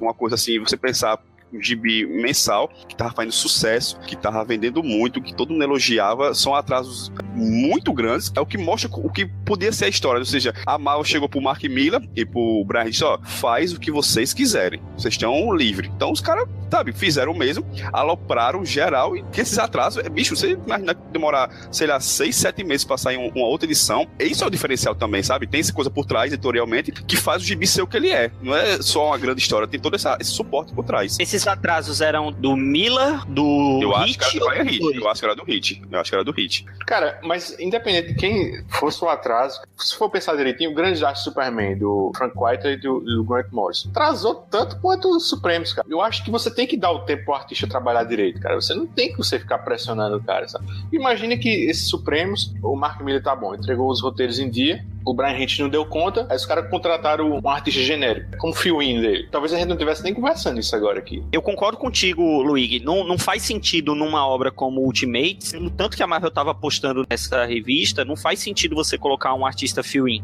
uma coisa assim, você pensar gibi mensal que tava fazendo sucesso, que tava vendendo muito, que todo mundo elogiava, são atrasos muito grandes. É o que mostra o que podia ser a história. Ou seja, a Mal chegou pro Mark Miller e pro Brian disse: ó, faz o que vocês quiserem. Vocês estão livres. Então os caras, sabe, fizeram o mesmo, alopraram geral e esses atrasos, é, bicho, você imagina demorar, sei lá, seis, sete meses pra sair uma outra edição. Isso é o diferencial também, sabe? Tem essa coisa por trás, editorialmente, que faz o gibi ser o que ele é. Não é só uma grande história, tem todo essa, esse suporte por trás. Esses atrasos eram do Miller, do eu Hit? Acho que era do Hit. Eu acho que era do Hit. Eu acho que era do Hit. Cara, mas independente de quem fosse o atraso, se for pensar direitinho, o grande desastre Superman do Frank White e do, do Grant Morrison atrasou tanto quanto os Supremos, cara. Eu acho que você tem que dar o tempo pro artista trabalhar direito, cara. Você não tem que você ficar pressionando o cara, sabe? Imagine que esses Supremos, o Mark Miller tá bom, entregou os roteiros em dia, o Brian Hitch não deu conta, aí os caras contrataram um artista genérico, como fio-in dele. Talvez a gente não tivesse nem conversando isso agora aqui. Eu concordo contigo, Luigi. Não, não faz sentido numa obra como Ultimate, pelo tanto que a Marvel tava apostando nessa revista, não faz sentido você colocar um artista fill-in.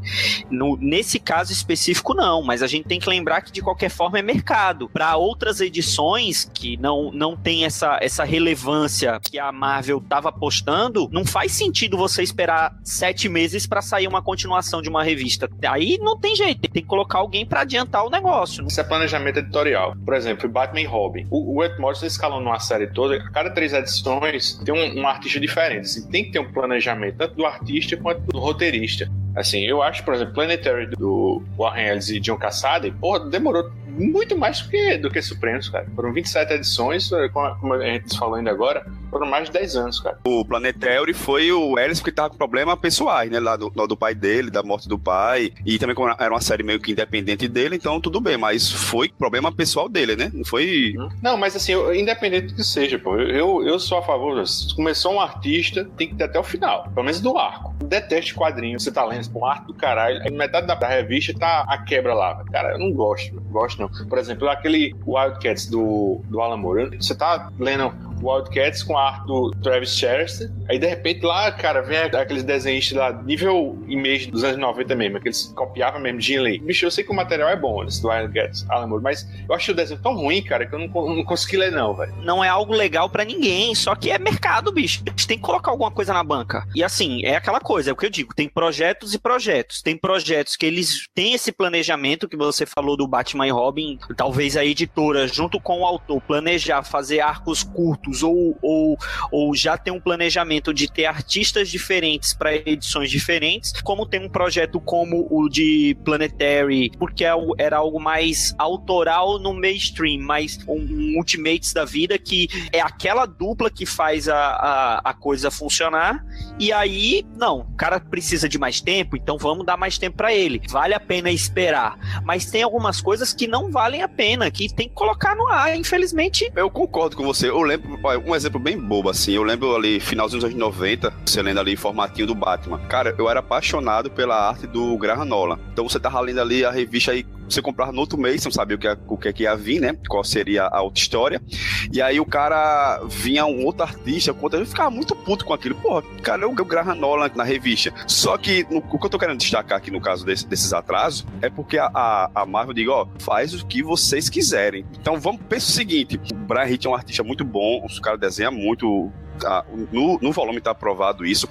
Nesse caso específico, não, mas a gente tem que lembrar que de qualquer forma é mercado. Para outras edições que não, não tem essa, essa relevância que a Marvel tava apostando, não faz sentido você esperar sete meses para sair uma continuação de uma revista. Aí não tem jeito, tem que colocar alguém para adiantar o negócio. Isso é planejamento editorial. Por exemplo, Batman e Robin. O, o Ed Morrison escalonou a série toda, a cada três edições tem um, um artista diferente. Assim, tem que ter um planejamento, tanto do artista quanto do roteirista. Assim, eu acho, por exemplo, Planetary do Warren Ellis e John Cassady, porra, demorou muito mais do que, do que Supremos, cara. Foram 27 edições, como a gente falou ainda agora, foram mais de 10 anos, cara. O Planetary foi o Ellis que tava com problemas pessoais, né? Lá do, do pai dele, da morte do pai. E também como era uma série meio que independente dele, então tudo bem. Mas foi problema pessoal dele, né? Não foi... Não, mas assim, eu, independente do que seja, pô. Eu, eu sou a favor. Se começou um artista, tem que ter até o final. Pelo menos do arco. Deteste quadrinho. Você tá lendo com arte do caralho. Aí metade da, revista tá a quebra lá. Cara, eu não gosto. Não gosto, não. Por exemplo, aquele Wildcats do, do Alan Moore. Você tá lendo Wildcats com a arte do Travis Chester. Aí de repente lá, cara, vem aqueles desenhistas lá, nível image dos anos 90 mesmo, aqueles copiavam mesmo de Lee. Bicho, eu sei que o material é bom, esse do Wildcats, Alan Moore, mas eu acho o desenho tão ruim, cara, que eu não, não consegui ler, não, velho. Não é algo legal para ninguém, só que é mercado, bicho. A gente tem que colocar alguma coisa na banca. E assim, é aquela coisa, é o que eu digo, tem projetos e projetos. Tem projetos que eles têm esse planejamento que você falou do Batman e Robin, talvez a editora, junto com o autor, planejar fazer arcos curtos ou, ou, ou já tem um planejamento de ter artistas diferentes para edições diferentes, como tem um projeto como o de Planetary, porque é era algo mais autoral no mainstream, mas um, um Ultimates da vida que é aquela dupla que faz a, a, a coisa funcionar, e aí, não, o cara precisa de mais tempo, então vamos dar mais tempo para ele. Vale a pena esperar. Mas tem algumas coisas que não valem a pena, que tem que colocar no ar, infelizmente. Eu concordo com você. Eu lembro, um exemplo bem bobo, assim. Eu lembro ali, finalzinho dos anos 90, você lendo ali formatinho do Batman. Cara, eu era apaixonado pela arte do Graham Nolan. Então você tava lendo ali a revista aí você comprava no outro mês, você não sabia o que, o que, é que ia vir, né? Qual seria a outra história. E aí o cara vinha um outro artista, eu ficava muito puto com aquilo. Porra, cara, eu, eu Graham Nolan na revista. Só que no, o que eu tô querendo destacar aqui no caso desse, desses atrasos é porque a, a, a Marvel diga, ó, faz o que vocês quiserem. Então vamos, pensa o seguinte: o Brian Hitch é um artista muito bom, o cara desenha muito Tá, no, no volume está aprovado isso.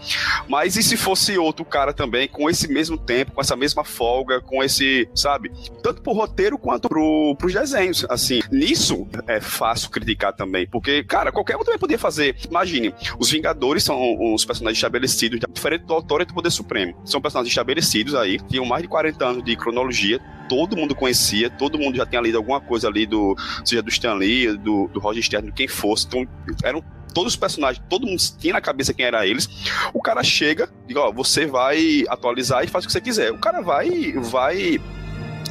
Mas e se fosse outro cara também, com esse mesmo tempo, com essa mesma folga, com esse, sabe? Tanto pro roteiro quanto pro, pros desenhos. Assim, nisso é fácil criticar também. Porque, cara, qualquer um também podia fazer. Imagine, os Vingadores são os personagens estabelecidos, diferente do Autor e do Poder Supremo. São personagens estabelecidos aí, tinham mais de 40 anos de cronologia, todo mundo conhecia, todo mundo já tinha lido alguma coisa ali do, seja do Stan Lee, do, do Roger Stern, quem fosse. Então, eram todos os personagens, todo mundo tinha na cabeça quem era eles. O cara chega, diga, ó, você vai atualizar e faz o que você quiser. O cara vai, vai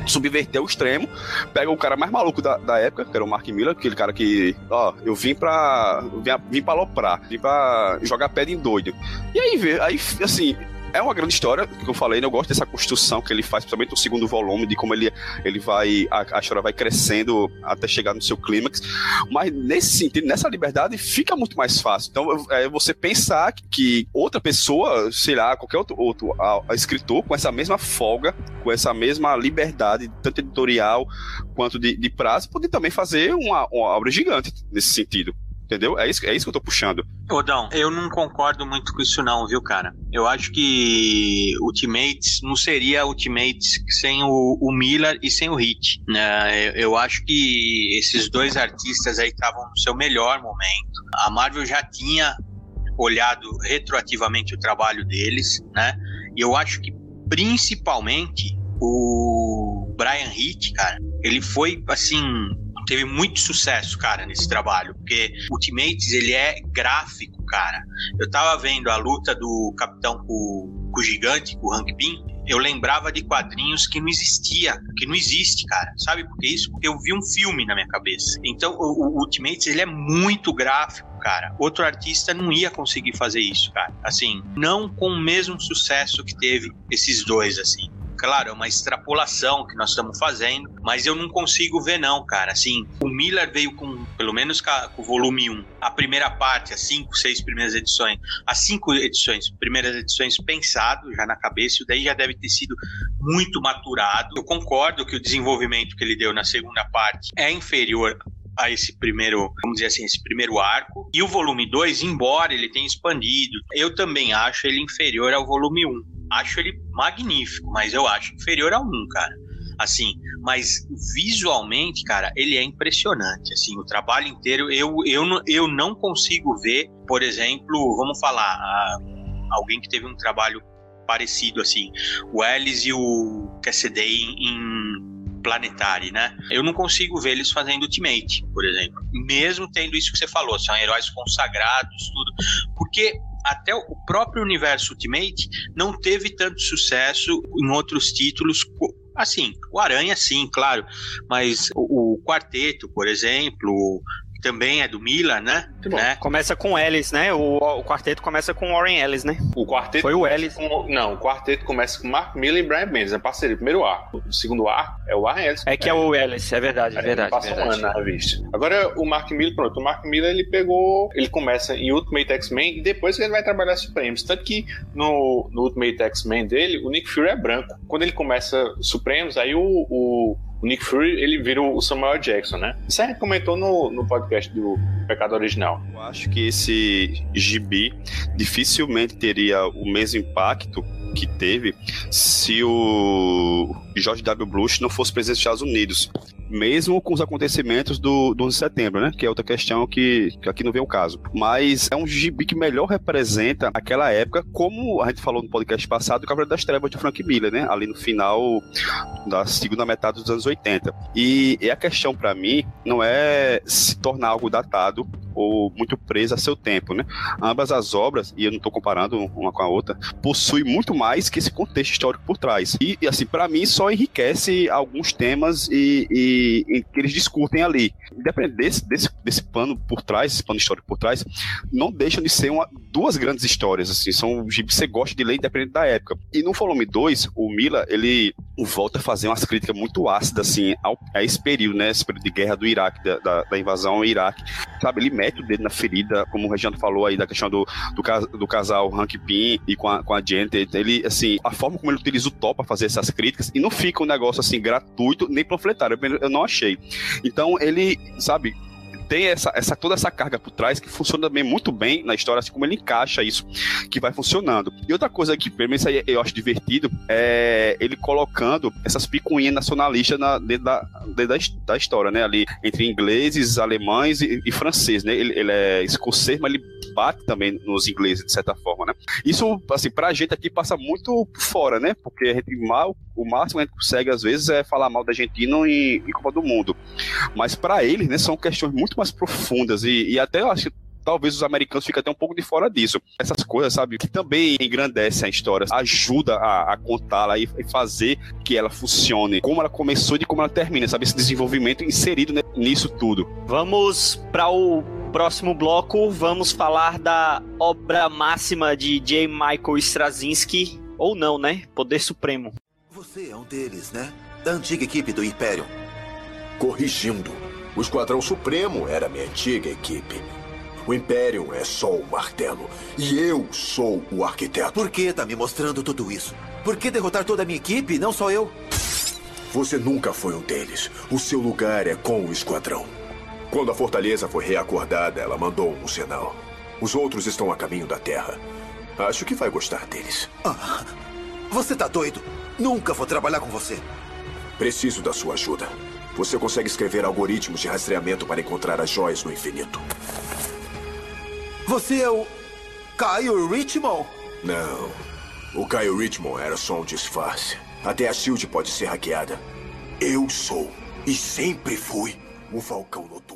subverter o extremo, pega o cara mais maluco da, da época, que era o Mark Miller, aquele cara que, ó, eu vim pra. vim, vim pra aloprar, vim pra jogar pedra em doido. E aí, vê, aí, assim, é uma grande história, que eu falei, né? Eu gosto dessa construção que ele faz, principalmente no segundo volume, de como ele, ele vai. A, a história vai crescendo até chegar no seu clímax. Mas nesse sentido, nessa liberdade, fica muito mais fácil. Então, é você pensar que outra pessoa, sei lá, qualquer outro, outro a, a escritor, com essa mesma folga, com essa mesma liberdade, tanto editorial quanto de, de prazo, poder também fazer uma, uma obra gigante nesse sentido. Entendeu? É isso, é isso que eu tô puxando. Odão, eu não concordo muito com isso não, viu, cara? Eu acho que Ultimates não seria Ultimates sem o, o Miller e sem o Hit. Né? Eu acho que esses dois artistas aí estavam no seu melhor momento. A Marvel já tinha olhado retroativamente o trabalho deles, né? E eu acho que principalmente o Brian Hitch, cara, ele foi assim teve muito sucesso, cara, nesse trabalho, porque Ultimates ele é gráfico, cara. Eu tava vendo a luta do Capitão com, com o gigante, com o Hank Pym, eu lembrava de quadrinhos que não existia, que não existe, cara. Sabe por que isso? Porque eu vi um filme na minha cabeça. Então, o, o Ultimates, ele é muito gráfico, cara. Outro artista não ia conseguir fazer isso, cara. Assim, não com o mesmo sucesso que teve esses dois, assim. Claro, é uma extrapolação que nós estamos fazendo, mas eu não consigo ver, não, cara. Assim, o Miller veio com, pelo menos com, o volume 1, a primeira parte, as cinco, seis primeiras edições, as cinco edições, primeiras edições pensado já na cabeça, e daí já deve ter sido muito maturado. Eu concordo que o desenvolvimento que ele deu na segunda parte é inferior a esse primeiro, vamos dizer assim, esse primeiro arco. E o volume 2, embora ele tenha expandido, eu também acho ele inferior ao volume 1. Um acho ele magnífico, mas eu acho inferior a um, cara. Assim, mas visualmente, cara, ele é impressionante. Assim, o trabalho inteiro, eu, eu, eu não consigo ver, por exemplo, vamos falar, alguém que teve um trabalho parecido, assim, o Ellis e o Cassidy em Planetary, né? Eu não consigo ver eles fazendo Ultimate, por exemplo. Mesmo tendo isso que você falou, são heróis consagrados, tudo. Porque até o próprio universo Ultimate não teve tanto sucesso em outros títulos. Assim, o Aranha, sim, claro, mas o, o Quarteto, por exemplo, também é do Miller, né? né? Começa com Ellis, né? O, o, quarteto começa com Warren Ellis, né? O quarteto foi o Ellis. Com, não, o quarteto começa com Mark Miller e Brian Bendis, é parceria. Primeiro arco. O segundo arco é o Warren Ellis. É que é, é o Ellis, é verdade, é verdade. Passa verdade. um ano na revista. Agora, o Mark Miller, pronto, o Mark Miller ele pegou. Ele começa em Ultimate X-Men e depois ele vai trabalhar Supremos. Tanto que no, no Ultimate X-Men dele, o Nick Fury é branco. Quando ele começa Supremos, aí o o Nick Fury ele vira o Samuel Jackson, né? Gente comentou no, no podcast do Pecado Original. Eu acho que esse gibi dificilmente teria o mesmo impacto que teve se o George W. Bush não fosse presidente dos Estados Unidos. Mesmo com os acontecimentos do, do 11 de setembro, né? Que é outra questão que, que aqui não vem o caso. Mas é um gibi que melhor representa aquela época, como a gente falou no podcast passado, o Cavaleiro das Trevas de Frank Miller, né? Ali no final da segunda metade dos anos 80. E, e a questão para mim não é se tornar algo datado ou muito preso a seu tempo, né? Ambas as obras, e eu não estou comparando uma com a outra, possuem muito mais que esse contexto histórico por trás. E, e assim, para mim, só enriquece alguns temas e, e, que eles discutem ali. Independente desse, desse, desse pano por trás, esse pano histórico por trás, não deixam de ser uma, duas grandes histórias, assim, são gibis que você gosta de ler independente da época. E no volume 2, o Mila, ele volta a fazer umas críticas muito ácidas, assim, ao, a esse período, né, esse período de guerra do Iraque, da, da, da invasão ao Iraque. Sabe, ele mete o dedo na ferida, como o Regiano falou aí, da questão do, do, do casal Hank Pym e com a, com a Gente, ele, assim, a forma como ele utiliza o top para fazer essas críticas, e não fica um negócio, assim, gratuito, nem panfletário, eu não achei. Então, ele, sabe, tem essa, essa, toda essa carga por trás que funciona também muito bem na história, assim como ele encaixa isso, que vai funcionando. E outra coisa que, pelo menos eu acho divertido, é ele colocando essas picuinhas nacionalistas na, dentro, da, dentro da, da, história, né? Ali entre ingleses, alemães e, e franceses, né? Ele, ele é escocês, mas ele bate também nos ingleses, de certa forma, né? Isso, assim, pra gente aqui passa muito fora, né? Porque a gente mal, o máximo que a gente consegue, às vezes, é falar mal da Argentina em, em Copa do Mundo. Mas para eles, né, são questões muito mais profundas e, e até eu acho que talvez os americanos fiquem até um pouco de fora disso. Essas coisas, sabe, que também engrandecem a história, ajuda a, a contá-la e, fazer que ela funcione, como ela começou e como ela termina, sabe, esse desenvolvimento inserido nisso tudo. Vamos para o próximo bloco, vamos falar da obra máxima de J. Michael Straczynski, ou não, né? Poder Supremo. Você é um deles, né? Da antiga equipe do Império. Corrigindo. O Esquadrão Supremo era minha antiga equipe. O Império é só o martelo. E eu sou o arquiteto. Por que tá me mostrando tudo isso? Por que derrotar toda a minha equipe, não só eu? Você nunca foi um deles. O seu lugar é com o Esquadrão. Quando a fortaleza foi reacordada, ela mandou um sinal. Os outros estão a caminho da Terra. Acho que vai gostar deles. Ah, você tá doido? Nunca vou trabalhar com você. Preciso da sua ajuda. Você consegue escrever algoritmos de rastreamento para encontrar as joias no infinito. Você é o. Caio Richmond? Não. O Caio Richmond era só um disfarce. Até a Shield pode ser hackeada. Eu sou, e sempre fui, o Falcão Noturno.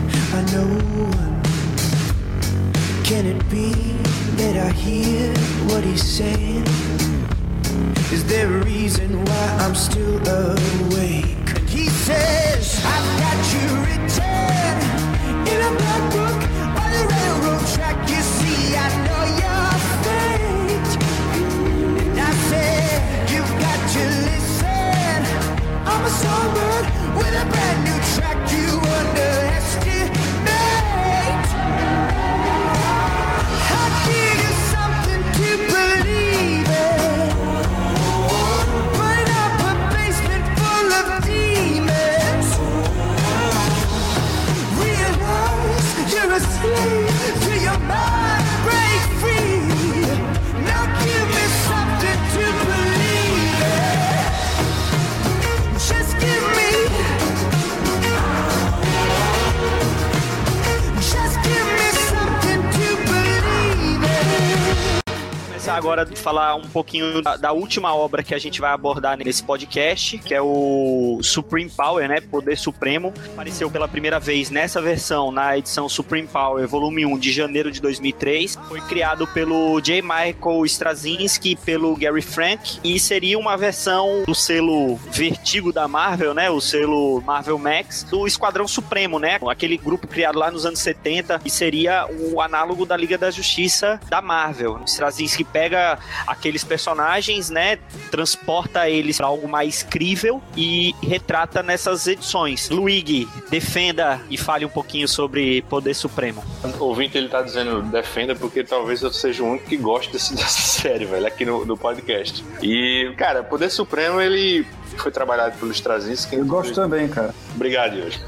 by know one. Can it be that I hear what he's saying? Is there a reason why I'm still awake? And he says, I've got you written in a black book on the railroad track. You see, I know your fate. And I said, You've got to listen. I'm a songbird with a brand new começar agora a falar um pouquinho da, da, última obra que a gente vai abordar nesse podcast, que é o Supreme Power, né? Poder Supremo. Apareceu pela primeira vez nessa versão, na edição Supreme Power, volume 1 de janeiro de 2003. Foi criado pelo J. Michael Straczynski e pelo Gary Frank e seria uma versão do selo Vertigo da Marvel, né? O selo Marvel Max, do Esquadrão Supremo, né? Aquele grupo criado lá nos anos 70 e seria o análogo da Liga da Justiça da Marvel. Straczynski pega pega aqueles personagens, né, transporta eles para algo mais crível e retrata nessas edições. Luigi, defenda e fale um pouquinho sobre Poder Supremo. Ouvinte ele tá dizendo defenda porque talvez eu seja o único que desse, dessa série, velho, aqui no, no podcast. E, cara, Poder Supremo ele foi trabalhado pelo Straczynski. Eu gosto também, cara. Obrigado, Yuri.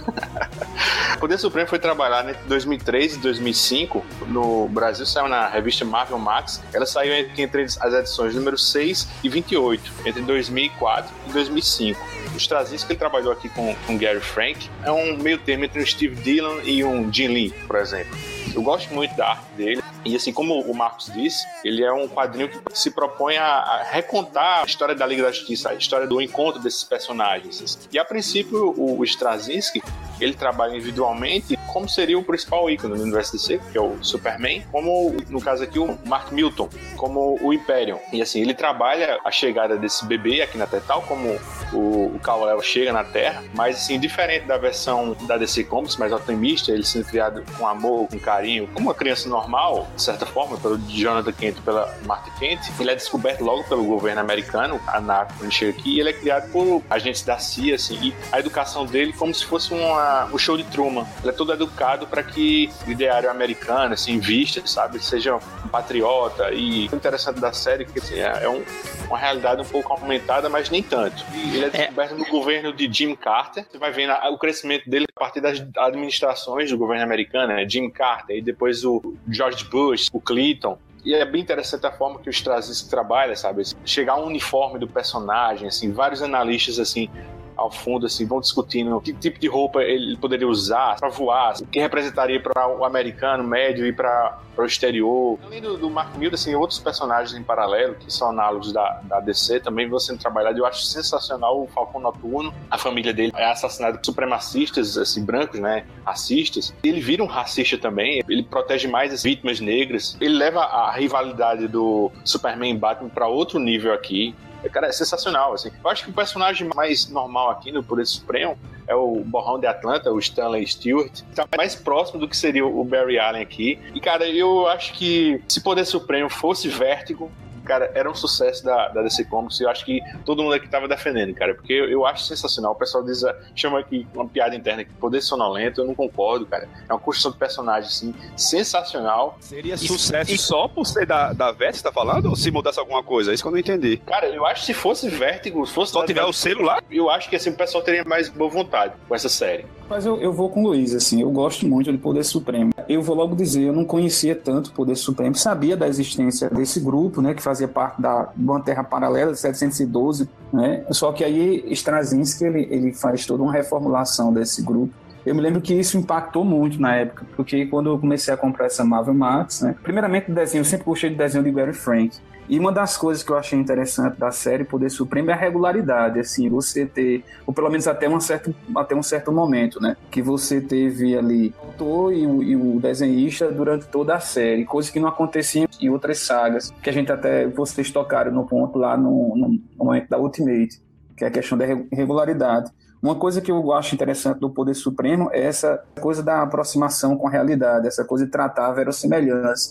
Poder Supremo foi trabalhado entre 2003 e 2005. No Brasil saiu na revista Marvel Max. Ela saiu entre as edições número 6 e 28, entre 2004 e 2005. O Straczynski ele trabalhou aqui com, com Gary Frank. É um meio termo entre um Steve Dillon e um Jim Lee, por exemplo. Eu gosto muito da arte dele. E assim como o Marcos disse, ele é um quadrinho que se propõe a, recontar a história da Liga da Justiça, a história do encontro desses personagens. E a princípio, o Straczynski, ele trabalha individualmente como seria o principal ícone do universo DC, que é o Superman, como no caso aqui o Mark Milton, como o Imperium. E assim, ele trabalha a chegada desse bebê aqui na Terra, tal como o, o Kal-El chega na Terra, mas assim, diferente da versão da DC Comics, mais otimista, ele sendo criado com amor, com carinho, como uma criança normal, de certa forma, pelo Jonathan Kent e pela Martha Kent, ele é descoberto logo pelo governo americano, a NATO, quando chega aqui, e ele é criado por agentes da CIA, assim, e a educação dele como se fosse uma, um show de Truman. Ele é todo educado para que o ideário americano, assim, vista, sabe, seja um patriota. E o interessante da série é que assim, é, é um, uma realidade um pouco aumentada, mas nem tanto. E ele é descoberto é. no governo de Jim Carter. Você vai vendo o crescimento dele a partir das administrações do governo americano, né? Jim Carter, e depois o George Bush, o Clinton. E é bem interessante a forma que o Straczynski trabalha, sabe? Chegar ao uniforme do personagem, assim, vários analistas, assim, ao fundo, assim, vão discutindo que tipo de roupa ele poderia usar para voar, o que representaria para o americano médio e para o exterior. Além do, do Mark Milton, assim, outros personagens em paralelo, que são análogos da, da DC, também vão sendo trabalhados. Eu acho sensacional o Falcão Noturno. A família dele é assassinada por supremacistas, assim, brancos, né, racistas. Ele vira um racista também, ele protege mais as vítimas negras. Ele leva a rivalidade do Superman e Batman para outro nível aqui. Cara, é sensacional, assim. Eu acho que o personagem mais normal aqui no Poder Supremo é o Borrão de Atlanta, o Stanley Stewart. Tá mais próximo do que seria o Barry Allen aqui. E, cara, eu acho que se Poder Supremo fosse Vértigo, cara, era um sucesso da, da DC Comics e eu acho que todo mundo aqui tava defendendo, cara, porque eu, eu acho sensacional. O pessoal diz, chama aqui uma piada interna que poder sonolento, eu não concordo, cara. É uma construção de personagem, assim, sensacional. Seria sucesso e... só por ser da, da Vertigo, você tá falando? Ou se mudasse alguma coisa? É isso que eu não entendi. Cara, eu acho que se fosse Vertigo, se fosse. Só tiver o selo lá? Eu acho que assim, o pessoal teria mais boa vontade com essa série. Mas eu, eu vou com o Luiz, assim, eu gosto muito de Poder Supremo. Eu vou logo dizer, eu não conhecia tanto o Poder Supremo, sabia da existência desse grupo, né, que fazia parte da uma Terra Paralela, 712, né, só que aí Straczynski, ele, ele faz toda uma reformulação desse grupo. Eu me lembro que isso impactou muito na época, porque quando eu comecei a comprar essa Marvel Max, né, primeiramente o desenho, eu sempre gostei do desenho de Gary Frank, e uma das coisas que eu achei interessante da série Poder Supremo é a regularidade, assim, você ter, ou pelo menos até um certo, até um certo momento, né? Que você teve ali o autor e o, e o desenhista durante toda a série, coisa que não acontecia em outras sagas, que a gente até, vocês tocaram no ponto lá no, no momento da Ultimate, que é a questão da regularidade. Uma coisa que eu acho interessante do Poder Supremo é essa coisa da aproximação com a realidade, essa coisa de tratar a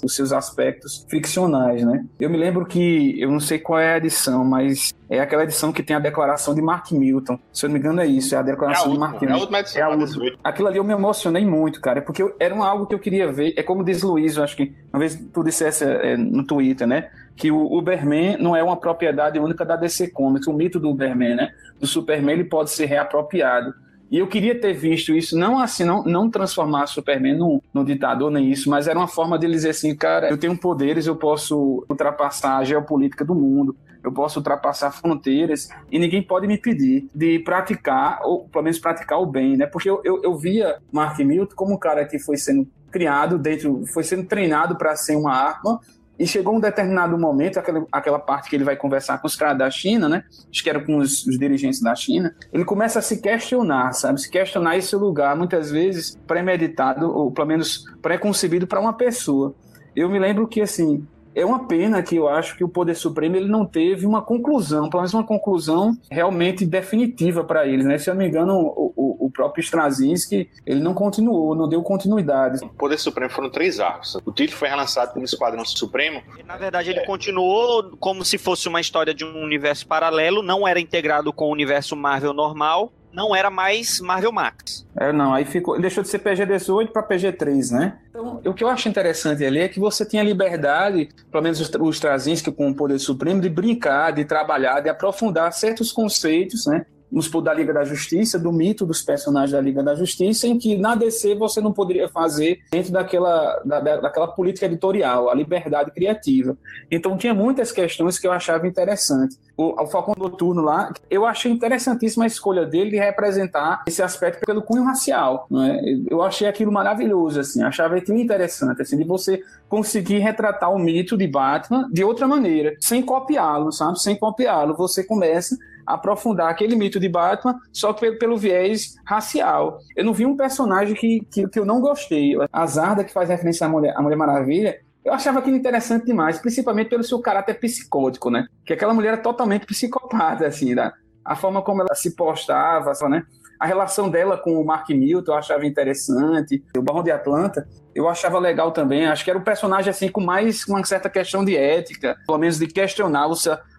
os seus aspectos ficcionais, né? Eu me lembro que, eu não sei qual é a edição, mas é aquela edição que tem a declaração de Mark Milton. Se eu não me engano é isso, é a declaração é a de Mark Milton. É a última edição. É a última. Aquilo ali eu me emocionei muito, cara, porque eu, era algo que eu queria ver. É como diz Luiz, eu acho que uma vez tu dissesse é, no Twitter, né? Que o Uberman não é uma propriedade única da DC Comics, o mito do Uberman, né? Do Superman ele pode ser reapropriado. E eu queria ter visto isso, não assim, não, não transformar Superman no, no ditador nem isso, mas era uma forma de dizer assim, cara, eu tenho poderes, eu posso ultrapassar a geopolítica do mundo, eu posso ultrapassar fronteiras e ninguém pode me pedir de praticar, ou pelo menos praticar o bem, né? Porque eu, eu, eu via Mark Milton como um cara que foi sendo criado dentro, foi sendo treinado para ser uma arma e chegou um determinado momento, aquela, aquela parte que ele vai conversar com os caras da China, né? Acho que era com os, os, dirigentes da China. Ele começa a se questionar, sabe? Se questionar esse lugar, muitas vezes premeditado, ou pelo menos pré-concebido para uma pessoa. Eu me lembro que, assim, é uma pena que eu acho que o Poder Supremo ele não teve uma conclusão, pelo menos uma conclusão realmente definitiva para eles, né? Se eu não me engano, o, o, próprio Straczynski, ele não continuou, não deu continuidade. O Poder Supremo foram três arcos. O título foi relançado como Esquadrão Supremo. Na verdade, ele continuou como se fosse uma história de um universo paralelo, não era integrado com o universo Marvel normal, não era mais Marvel Max. É, não, aí ficou, deixou de ser PG-18 para PG-3, né? Então, o que eu acho interessante ali é que você tinha liberdade, pelo menos os, os Straczynski com o Poder Supremo, de brincar, de trabalhar, de aprofundar certos conceitos, né? Nos da Liga da Justiça, do mito dos personagens da Liga da Justiça, em que na DC você não poderia fazer dentro daquela, da, daquela política editorial, a liberdade criativa. Então tinha muitas questões que eu achava interessante. O, o Falcão Noturno lá, eu achei interessantíssima a escolha dele de representar esse aspecto pelo cunho racial. Né? Eu achei aquilo maravilhoso, assim, achava aquilo interessante, assim, de você conseguir retratar o mito de Batman de outra maneira, sem copiá-lo, sabe? Sem copiá-lo. Você começa aprofundar aquele mito de Batman só pelo, pelo viés racial. Eu não vi um personagem que, que, que eu não gostei. A Zarda, que faz referência à Mulher, à Mulher Maravilha, eu achava aquilo interessante demais, principalmente pelo seu caráter psicótico, né? Que aquela mulher é totalmente psicopata, assim, da, a forma como ela se postava, né? A relação dela com o Mark Milton eu achava interessante. O Barão de Atlanta eu achava legal também. Acho que era um personagem assim com mais uma certa questão de ética, pelo menos de questionar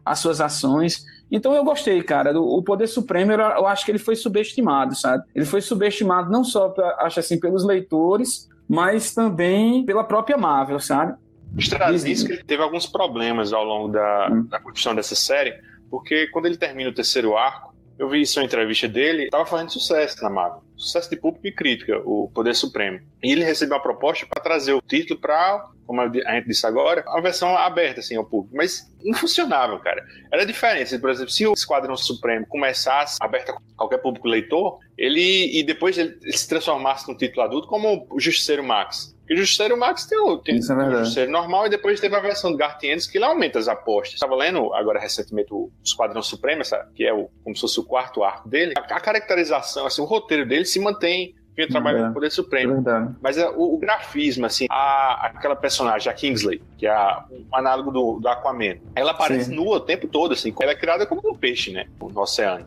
as suas ações. Então eu gostei, cara. O Poder Supremo, eu acho que ele foi subestimado, sabe? Ele foi subestimado não só, pra, acho assim, pelos leitores, mas também pela própria Marvel, sabe? Straczynski teve alguns problemas ao longo da, hum. da construção dessa série, porque quando ele termina o terceiro arco, eu vi isso em entrevista dele, estava fazendo sucesso na Marvel. Sucesso de público e crítica, o Poder Supremo. E ele recebeu uma proposta para trazer o título para, como a gente disse agora, uma versão aberta assim, ao público. Mas não funcionava, cara. Era diferente. Por exemplo, se o Esquadrão Supremo começasse aberto a qualquer público leitor, ele e depois ele se transformasse num título adulto, como o Justiceiro Max. E o Justiceiro Max tem o, tem Isso é o Justiceiro normal e depois teve a versão do Gartienes que ele aumenta as apostas. Estava lendo agora recentemente o Esquadrão Supremo, sabe? que é o, como se fosse o quarto arco dele. A, a caracterização, assim, o roteiro dele se mantém vinha trabalhando é, com o Poder Supremo. É Mas é, o, o, grafismo, assim, a, aquela personagem, a Kingsley, que é a, um análogo do, do Aquaman, ela aparece Sim. nua o tempo todo, assim, ela é criada como um peixe, né? No oceano.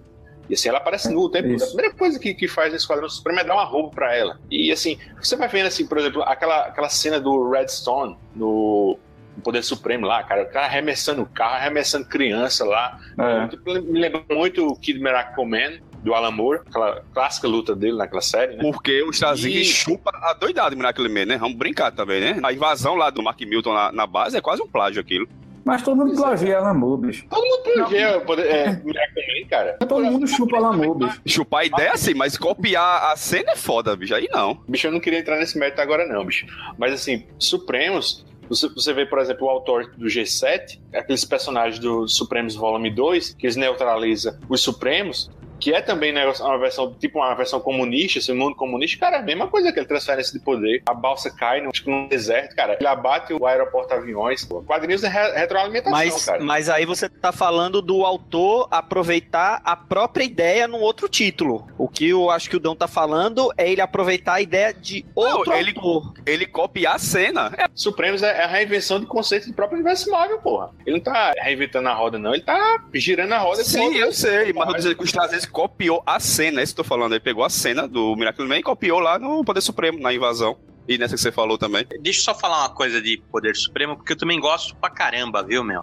E assim, ela aparece nua o tempo todo. A primeira coisa que, que faz no Esquadrão Supremo é dar uma roupa pra ela. E assim, você vai vendo, assim, por exemplo, aquela, aquela cena do Redstone no Poder Supremo lá, cara, o cara arremessando o carro, arremessando criança lá. É. Me lembra muito o Kid Miracle Man, do Alan Moore, aquela clássica luta dele naquela série, né? Porque o Strazinski e... chupa a doidada do Miracle Man, né? Vamos brincar também, né? A invasão lá do Mark Milton na, na base é quase um plágio aquilo. Mas todo mundo plagia Lamu, bicho. Todo mundo plagia poder, é, também, cara. Todo mundo chupa Lamu, bicho. Chupar a ideia sim, mas copiar a cena é foda, bicho. Aí não. Bicho, eu não queria entrar nesse mérito agora, não, bicho. Mas assim, Supremos. Você, você vê, por exemplo, o autor do G7, aqueles personagens do Supremos Volume 2, que eles neutralizam os Supremos, que é também né, uma versão, tipo uma versão comunista, esse mundo comunista, cara, é a mesma coisa que ele transferência de poder. A balsa cai no, tipo, no deserto, cara. Ele abate o aeroporto aviões. Quadrinhos é re retroalimentação, mas, cara. Mas aí você tá falando do autor aproveitar a própria ideia num outro título. O que eu acho que o Dão tá falando é ele aproveitar a ideia de outro Não, ele, autor. Ele copiar a cena. É. Supremos é a reinvenção de conceitos do próprio universo móvel, porra. Ele não tá reinventando a roda, não. Ele tá girando a roda. Sim, eu sei. Mas eu dizer que os copiou a cena, é isso que eu tô falando. Ele pegou a cena do Miracle Man e copiou lá no Poder Supremo, na invasão. E nessa que você falou também. Deixa eu só falar uma coisa de Poder Supremo, porque eu também gosto pra caramba, viu, meu?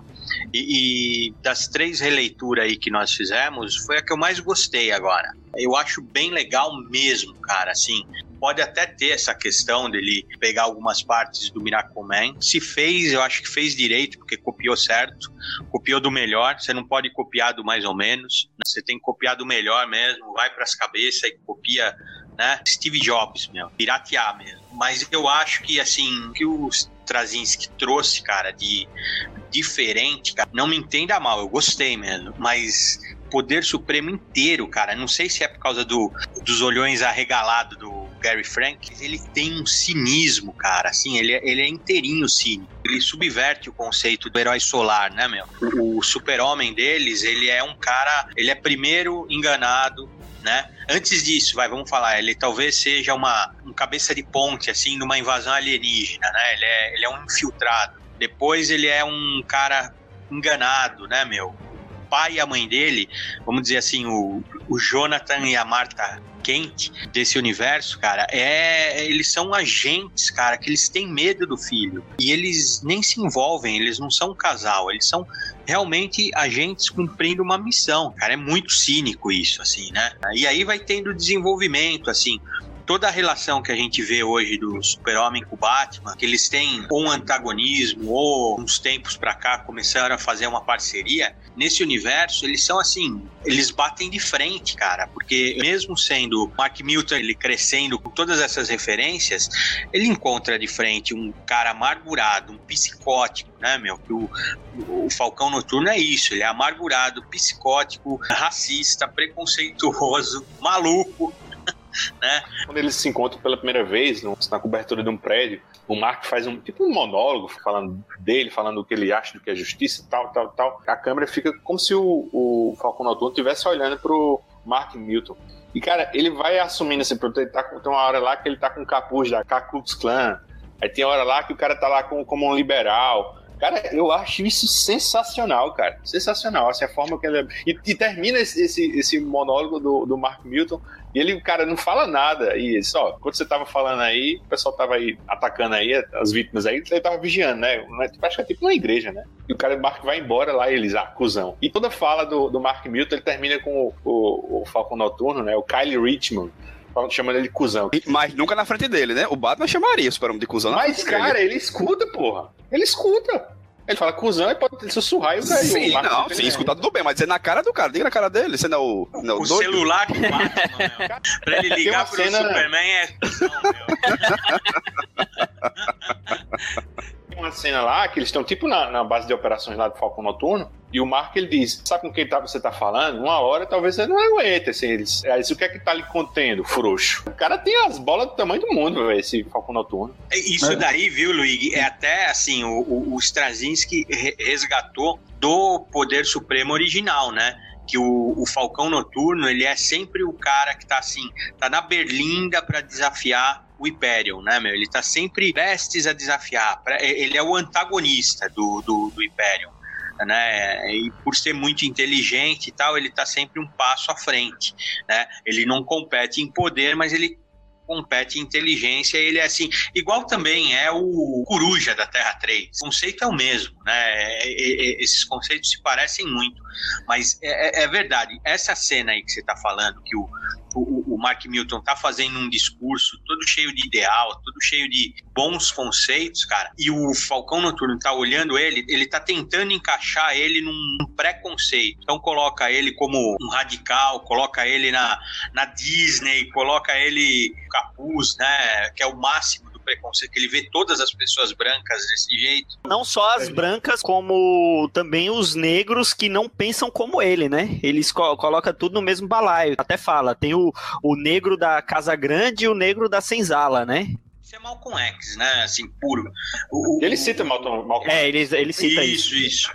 E, e, das três releituras aí que nós fizemos, foi a que eu mais gostei agora. Eu acho bem legal mesmo, cara, assim. Pode até ter essa questão dele pegar algumas partes do Miracle. Se fez, eu acho que fez direito, porque copiou certo. Copiou do melhor. Você não pode copiar do mais ou menos. Você tem que copiar do melhor mesmo. Vai pras cabeças e copia né? Steve Jobs, meu, piratear mesmo. Mas eu acho que, assim, que o Straczynski trouxe, cara, de diferente, cara, não me entenda mal, eu gostei mesmo, mas Poder Supremo inteiro, cara, não sei se é por causa do, dos olhões arregalados do Gary Frank, ele tem um cinismo, cara, assim, ele, é, ele é inteirinho cínico. Ele subverte o conceito do herói solar, né, meu? O, o super-homem deles, ele é um cara, ele é primeiro enganado, né? Antes disso, vai, vamos falar, ele talvez seja uma um cabeça de ponte, assim, numa invasão alienígena, né? Ele é, ele é um infiltrado. Depois ele é um cara enganado, né, meu? pai e a mãe dele, vamos dizer assim, o, o Jonathan e a Marta Kent desse universo, cara, é eles são agentes, cara, que eles têm medo do filho e eles nem se envolvem, eles não são um casal, eles são realmente agentes cumprindo uma missão, cara, é muito cínico isso, assim, né? E aí vai tendo desenvolvimento, assim, toda a relação que a gente vê hoje do Super-Homem com o Batman, que eles têm um antagonismo ou uns tempos pra cá começaram a fazer uma parceria, nesse universo eles são assim, eles batem de frente, cara, porque mesmo sendo Mark Milton ele crescendo com todas essas referências, ele encontra de frente um cara amargurado, um psicótico, né, meu, o, o Falcão Noturno é isso, ele é amargurado, psicótico, racista, preconceituoso, maluco, né? Quando eles se encontram pela primeira vez na cobertura de um prédio, o Mark faz um tipo um monólogo falando dele, falando o que ele acha do que é justiça, tal, tal, tal. A câmera fica como se o, o Falcão Noturno estivesse olhando pro Mark Milton. E, cara, ele vai assumindo assim, ele tá, tem uma hora lá que ele tá com o capuz da Ku Klan, aí tem hora lá que o cara tá lá com, como um liberal, Cara, eu acho isso sensacional, cara. Sensacional. Assim, a forma que ele. É- e, e termina esse, esse, esse, monólogo do, do Mark Milton. E ele, cara, não fala nada. E ele só, quando você tava falando aí, o pessoal tava aí atacando aí, as vítimas aí, ele tava vigiando, né? Acho que é tipo uma igreja, né? E o cara, o Mark vai embora lá e eles, ah, cuzão. E toda fala do, do Mark Milton, ele termina com o, o, o Falcon Noturno, né? O Kylie Richmond chamando ele de cuzão. Mas nunca na frente dele, né? O Batman chamaria o super de cuzão. Mas, cara, dele. ele escuta, porra. Ele escuta. Ele fala cuzão e pode sussurrar e o cara. Sim, não, sim, escutar tudo bem, mas é na cara do cara, diga na cara dele, você não é o. Não, o doido. celular do Batman, meu. Pra ele ligar pro cena... Superman é cuzão, meu. Tem uma cena lá que eles estão tipo na, na, base de operações lá do Falcão Noturno. E o Mark ele diz: Sabe com quem tá, você tá falando? Uma hora talvez você não aguente. Assim, eles, eles, o que é que tá lhe contendo, frouxo? O cara tem as bolas do tamanho do mundo, véio, esse Falcão Noturno. É, isso daí, viu, Luigi? É até assim: o, o, o Straczynski resgatou do Poder Supremo original, né? que o, o, Falcão Noturno ele é sempre o cara que tá assim, tá na berlinda para desafiar o Hyperion, né, meu? Ele tá sempre prestes a desafiar. Ele é o antagonista do, do, do Hyperion. Né? E por ser muito inteligente e tal, ele tá sempre um passo à frente, né? Ele não compete em poder, mas ele compete em inteligência, ele é assim, igual também é o Coruja da Terra 3. O conceito é o mesmo, né? Esses conceitos se parecem muito, mas é, é, é verdade. Essa cena aí que você tá falando, que o, o, o Mark Milton tá fazendo um discurso todo cheio de ideal, todo cheio de bons conceitos, cara, e o Falcão Noturno tá olhando ele, ele tá tentando encaixar ele num preconceito. Então coloca ele como um radical, coloca ele na, na Disney, coloca ele capuz, né, que é o máximo preconceito, que ele vê todas as pessoas brancas desse jeito. Não só as brancas, como também os negros que não pensam como ele, né? Eles co coloca tudo no mesmo balaio. Até fala, tem o, o negro da Casa Grande e o negro da Senzala, né? É Malcolm X, né? Assim, puro. O, ele cita Malcolm, Malcolm É, ele, ele cita isso. Isso, isso.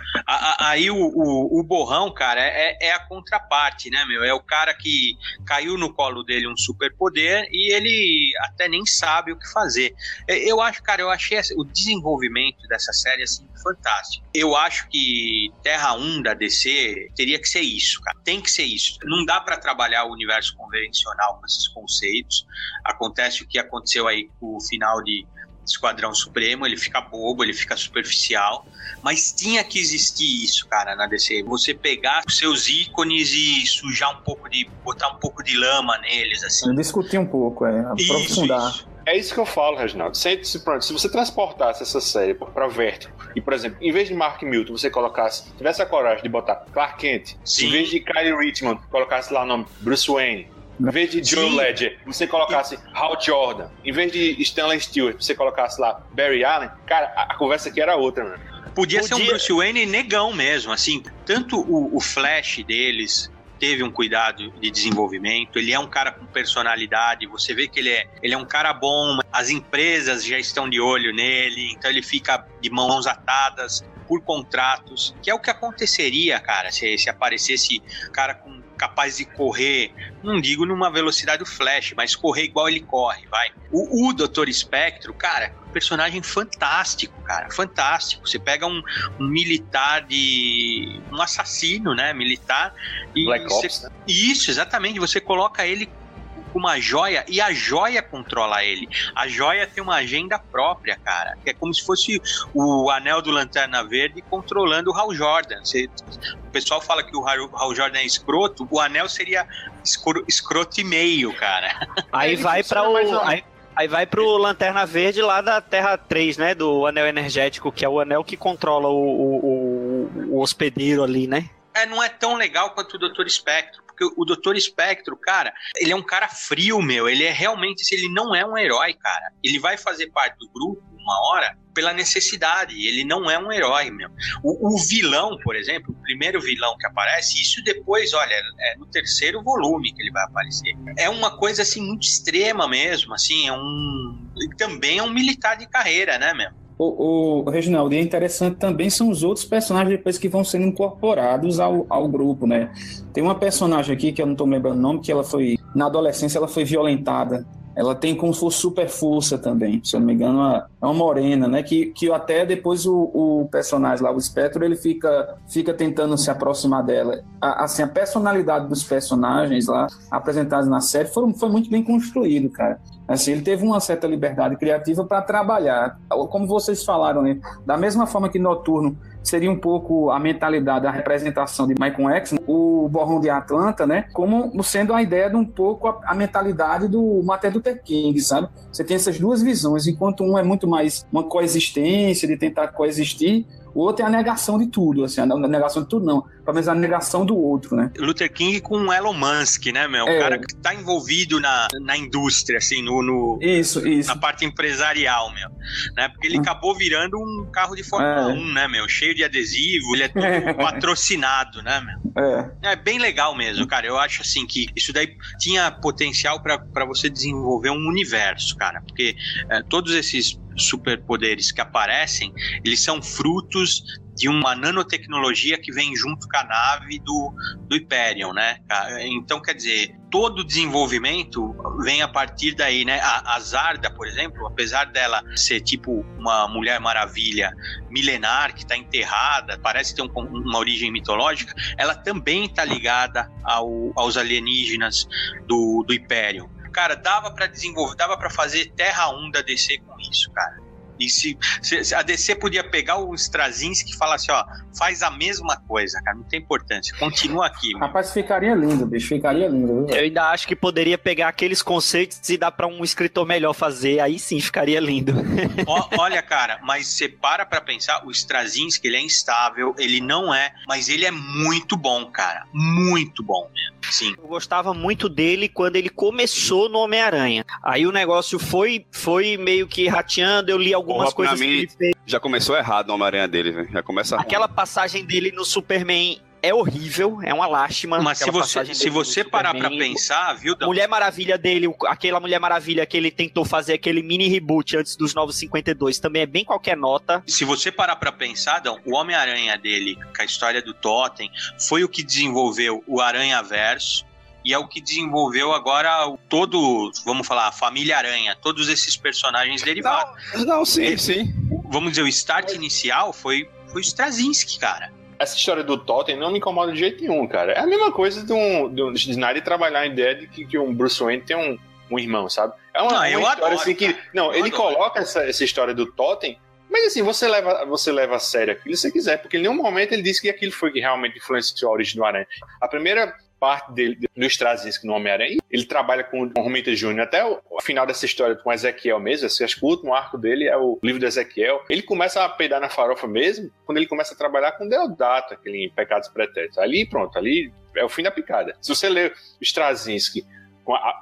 aí o, o, o, Borrão, cara, é, é a contraparte, né, meu? É o cara que caiu no colo dele um superpoder e ele até nem sabe o que fazer. Eu acho, cara, eu achei o desenvolvimento dessa série, assim, fantástico. Eu acho que Terra 1 da DC teria que ser isso, cara. Tem que ser isso. Não dá para trabalhar o universo convencional com esses conceitos. Acontece o que aconteceu aí com o final de Esquadrão Supremo, ele fica bobo, ele fica superficial, mas tinha que existir isso, cara, na DC. Você pegar os seus ícones e sujar um pouco de. botar um pouco de lama neles, assim. Discutir um pouco, é, aprofundar. Isso, isso. É isso que eu falo, Reginaldo. Se, se, se você transportasse essa série para Vértigo e, por exemplo, em vez de Mark Milton, você colocasse, tivesse a coragem de botar Clark Kent, Sim. em vez de Kylie Richmond, colocasse lá o nome Bruce Wayne, em vez de Joe Ledger, você colocasse Hal Jordan. Em vez de Stanley Stewart, você colocasse lá Barry Allen. Cara, a, a conversa aqui era outra, mano. Podia, Podia, ser um Bruce Wayne negão mesmo, assim. Tanto o, o Flash deles, teve um cuidado de desenvolvimento, ele é um cara com personalidade, você vê que ele é, ele é um cara bom, as empresas já estão de olho nele, então ele fica de mãos atadas por contratos, que é o que aconteceria, cara, se, se aparecesse cara com capaz de correr, não digo numa velocidade do Flash, mas correr igual ele corre, vai. O, o Doutor Espectro, cara, personagem fantástico, cara, fantástico. Você pega um, um militar de. um assassino, né? Militar. E Black você- Ops, né? Isso, exatamente. Você coloca ele com uma joia e a joia controla ele. A joia tem uma agenda própria, cara. É como se fosse o anel do Lanterna Verde controlando o Hal Jordan. Você- o pessoal fala que o Hal, Jordan é escroto, o anel seria escro, escroto e meio, cara. Aí Ele vai para o. Aí, aí vai pro Lanterna Verde lá da Terra 3, né? Do anel energético, que é o anel que controla o, o, o- o hospedeiro ali, né? É, não é tão legal quanto o Doutor Espectro. Porque o Doutor Espectro, cara, ele é um cara frio, meu. Ele é realmente, ele não é um herói, cara. Ele vai fazer parte do grupo uma hora pela necessidade. Ele não é um herói, meu. O, o vilão, por exemplo, o primeiro vilão que aparece, isso depois, olha, é no terceiro volume que ele vai aparecer. É uma coisa assim muito extrema mesmo, assim, é um também é um militar de carreira, né, meu? O, o Reginaldo, e é interessante também são os outros personagens depois que vão sendo incorporados ao, ao grupo, né? Tem uma personagem aqui que eu não estou lembrando o nome, que ela foi, na adolescência, ela foi violentada. Ela tem como se fosse super força também, se eu não me engano, é uma morena, né? Que, que até depois o, o personagem lá, o Spectro, ele fica, fica tentando se aproximar dela. A, assim, a personalidade dos personagens lá, apresentados na série, foram, foi muito bem construído, cara. Assim, ele teve uma certa liberdade criativa para trabalhar. Como vocês falaram, né? Da mesma forma que Noturno seria um pouco a mentalidade, a representação de Michael X, o Borrão de Atlanta, né? Como sendo a ideia de um pouco a, a mentalidade do Martin Luther King, sabe? Você tem essas duas visões, enquanto um é muito mais uma coexistência, de tentar coexistir, o outro é a negação de tudo, assim, a negação de tudo não, pelo menos a negação do outro, né? Luther King com o Elon Musk, né, meu? O É. cara que tá envolvido na, na indústria, assim, no, no- Isso, isso. na parte empresarial, meu. Né? Porque ele acabou virando um carro de Fórmula É. 1, né, meu? Cheio de adesivo, ele é todo patrocinado, né, meu? É. É bem legal mesmo, cara. Eu acho assim que isso daí tinha potencial pra pra você desenvolver um universo, cara. Porque é, todos esses superpoderes que aparecem, eles são frutos de uma nanotecnologia que vem junto com a nave do, do Hyperion, né? Então, quer dizer, todo o desenvolvimento vem a partir daí, né? A, a Zarda, por exemplo, apesar dela ser tipo uma Mulher Maravilha milenar que está enterrada, parece ter um- uma origem mitológica, ela também está ligada ao- aos alienígenas do, do Império. Cara, dava para desenvolver, dava para fazer Terra 1 da DC com isso, cara. E se, se- se a DC podia pegar o Straczynski e falar assim, ó, faz a mesma coisa, cara, não tem importância, continua aqui. meu. Rapaz, ficaria lindo, bicho, ficaria lindo. Viu? Eu ainda acho que poderia pegar aqueles conceitos e dar pra um escritor melhor fazer, aí sim ficaria lindo. Ó, olha, cara, mas você para pra pensar, o Straczynski, ele é instável, ele não é, mas ele é muito bom, cara, muito bom mesmo, sim. Eu gostava muito dele quando ele começou no Homem-Aranha. Aí o negócio foi, foi meio que rateando, eu li algumas Porra, coisas que mim, ele fez. já começou errado no Homem-Aranha dele, velho. Já começa ruim. Aquela passagem dele no Superman é horrível, é uma lástima. Mas se você, se você parar pra Superman. pensar, viu, Dan? Mulher Maravilha dele, o- aquela Mulher Maravilha que ele tentou fazer aquele mini reboot antes dos Novos 52, também é bem qualquer nota. Se você parar pra pensar, Dão, o Homem-Aranha dele, com a história do Totem, foi o que desenvolveu o Aranha-Verso e é o que desenvolveu agora o- todo, vamos falar, a família Aranha, todos esses personagens derivados. Não, sim, Ele- sim. Vamos dizer, o start inicial foi, foi o Straczynski, cara. Essa história do Totem não me incomoda de jeito nenhum, cara. É a mesma coisa de um, de um de Snyder trabalhar a ideia de que, que um Bruce Wayne tem um, um irmão, sabe? É uma, Não, uma eu história adoro, assim que. cara. Não, Eu ele adoro. coloca essa, essa história do Totem, mas assim, você leva, você leva a sério aquilo se você quiser, porque em nenhum momento ele disse que aquilo foi que realmente influenciou a origem do Aranha. A primeira parte dele, do Straczynski no Homem-Aranha, ele trabalha com o Romita Jr. até o, final dessa história com Ezequiel mesmo, assim, acho que o último arco dele é o livro do Ezequiel. Ele começa a peidar na farofa mesmo quando ele começa a trabalhar com Deodato, aquele Pecados Pretéritos. Ali, pronto, ali é o fim da picada. Se você ler Straczynski,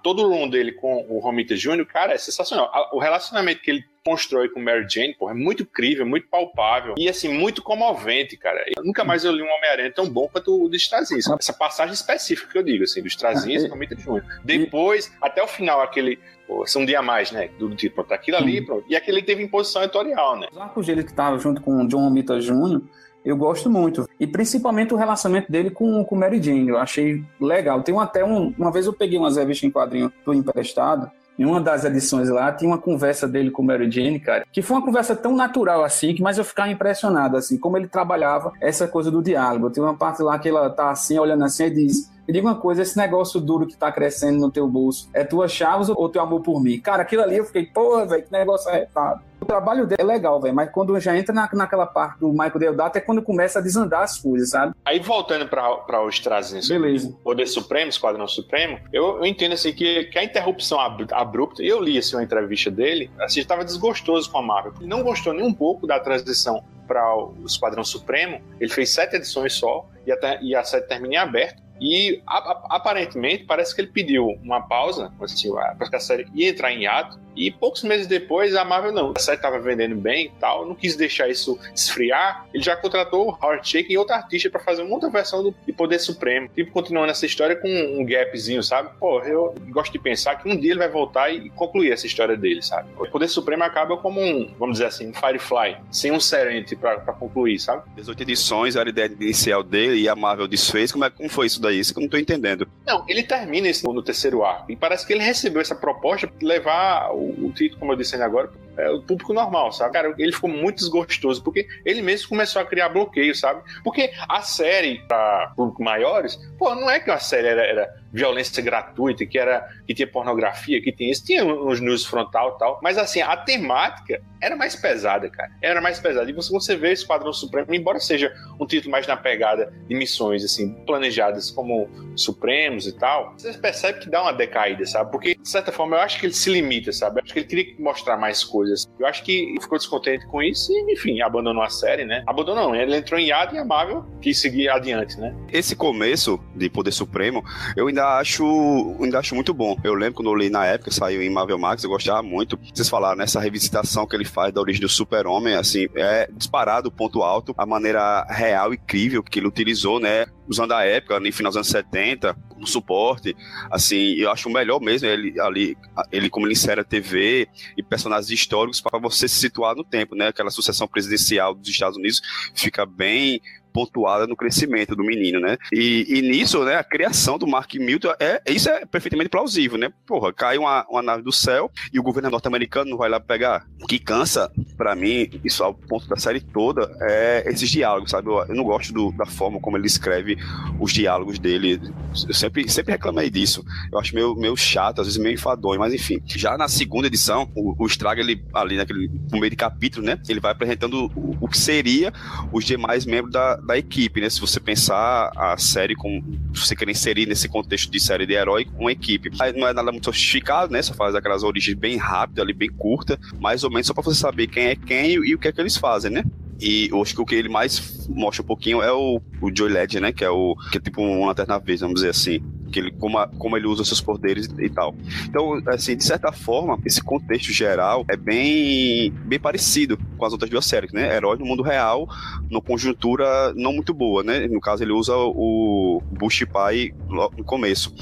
todo o run dele com o Romita Jr., cara, é sensacional. O relacionamento que ele constrói com Mary Jane, porra, é muito incrível, muito palpável e, assim, muito comovente, cara. Eu nunca mais eu li um Homem-Aranha tão bom quanto o do Straczynski. Essa passagem específica que eu digo, assim, do Straczynski e Romita Jr. Depois, até o final, aquele... pô, Um dia a mais, né? Do tipo, pronto, aquilo ali, pronto. E aquele teve imposição editorial, né? Os arcos dele que estavam junto com o John Romita Jr., Eu gosto muito. E principalmente o relacionamento dele com, com Mary Jane. Eu achei legal. Tem até um. Uma vez eu peguei umas revistas em quadrinho do emprestado. Em uma das edições lá, tinha uma conversa dele com Mary Jane, cara, que foi uma conversa tão natural assim, que mas eu ficava impressionado, assim, como ele trabalhava essa coisa do diálogo. Tem uma parte lá que ela tá assim, olhando assim, e diz: me diga uma coisa, esse negócio duro que tá crescendo no teu bolso, é tuas chaves ou teu amor por mim? Cara, aquilo ali eu fiquei, porra, velho, que negócio arretado. O trabalho dele é legal, velho, mas quando já entra na, naquela parte do Michael Deodato é quando começa a desandar as coisas, sabe? Aí voltando para os trazinhos, Beleza. Poder Supremo, Esquadrão Supremo, eu, eu entendo assim que, que a interrupção ab- abrupta, eu li assim, uma entrevista dele, assim, estava desgostoso com a Marvel. Ele não gostou nem um pouco da transição para o Esquadrão Supremo. Ele fez sete edições só e, até, e a série termina em aberto. E aparentemente parece que ele pediu uma pausa, assim, para que a série ia entrar em hiato. E poucos meses depois a Marvel não, a série estava vendendo bem e tal, não quis deixar isso esfriar. Ele já contratou o Howard Shake e outro artista para fazer uma outra versão do de Poder Supremo, tipo continuando essa história com um gapzinho, sabe? Pô, eu gosto de pensar que um dia ele vai voltar e concluir essa história dele, sabe? O Poder Supremo acaba como um, vamos dizer assim, um Firefly, sem um Serenity para concluir, sabe? 18 edições era a ideia inicial dele e a Marvel desfez. Como, é, como foi isso daí? Isso que eu não tô entendendo. Não, ele termina isso no terceiro arco. E parece que ele recebeu essa proposta de levar o, o título, como eu disse ainda agora, é, o público normal, sabe? Cara, ele ficou muito desgostoso, porque ele mesmo começou a criar bloqueio, sabe? Porque a série, para público maiores, pô, não é que a série era, era violência gratuita, que era que tinha pornografia, que tinha isso, tinha uns news frontal e tal, mas assim, a temática era mais pesada, cara. Era mais pesada. E você, você vê Esquadrão Supremo, embora seja um título mais na pegada de missões, assim, planejadas como Supremos e tal, você percebe que dá uma decaída, sabe? Porque, de certa forma, eu acho que ele se limita, sabe? Eu acho que ele queria mostrar mais coisas. Eu acho que ficou descontente com isso e, enfim, abandonou a série, né? Abandonou, não. Ele entrou em hiato e a Marvel quis seguir adiante, né? Esse começo de Poder Supremo, eu ainda acho, ainda acho muito bom. Eu lembro quando eu li na época, saiu em Marvel Max, eu gostava muito. Vocês falaram nessa revisitação que ele faz da origem do Super-Homem, assim, é disparado o ponto alto, a maneira real e crível que ele utilizou, né? Usando a época, no final dos anos 70, no suporte, assim, eu acho melhor mesmo ele ali, ele como ele insere a TV e personagens históricos para você se situar no tempo, né? Aquela sucessão presidencial dos Estados Unidos fica bem pontuada no crescimento do menino, né? E, e, nisso, né, a criação do Mark Milton, é, isso é perfeitamente plausível, né? Porra, cai uma, uma nave do céu e o governo norte-americano não vai lá pegar. O que cansa, para mim, isso ao ponto da série toda, é esses diálogos, sabe? Eu, eu não gosto do, da forma como ele escreve os diálogos dele. Eu sempre, sempre reclamei disso. Eu acho meio, meio chato, às vezes meio enfadonho, mas enfim. Já na segunda edição, o, o Straga, ele, ali naquele, no meio de capítulo, né? Ele vai apresentando o, o que seria os demais membros da, da equipe, né? Se você pensar a série com. Se você quer inserir nesse contexto de série de herói, uma equipe. Aí não é nada muito sofisticado, né? Só faz aquelas origens bem rápidas, ali, bem curta, mais ou menos só pra você saber quem é quem e, o que é que eles fazem, né? E eu acho que o que ele mais mostra um pouquinho é o, o Joy Ledger, né? Que é o. Que é tipo uma lanterna vez, vamos dizer assim. Que ele, como, a, como ele usa seus poderes e tal. Então, assim, de certa forma, esse contexto geral é bem, bem parecido com as outras duas séries, né? Herói no mundo real, numa conjuntura não muito boa, né? No caso, ele usa o Bush Pai no começo.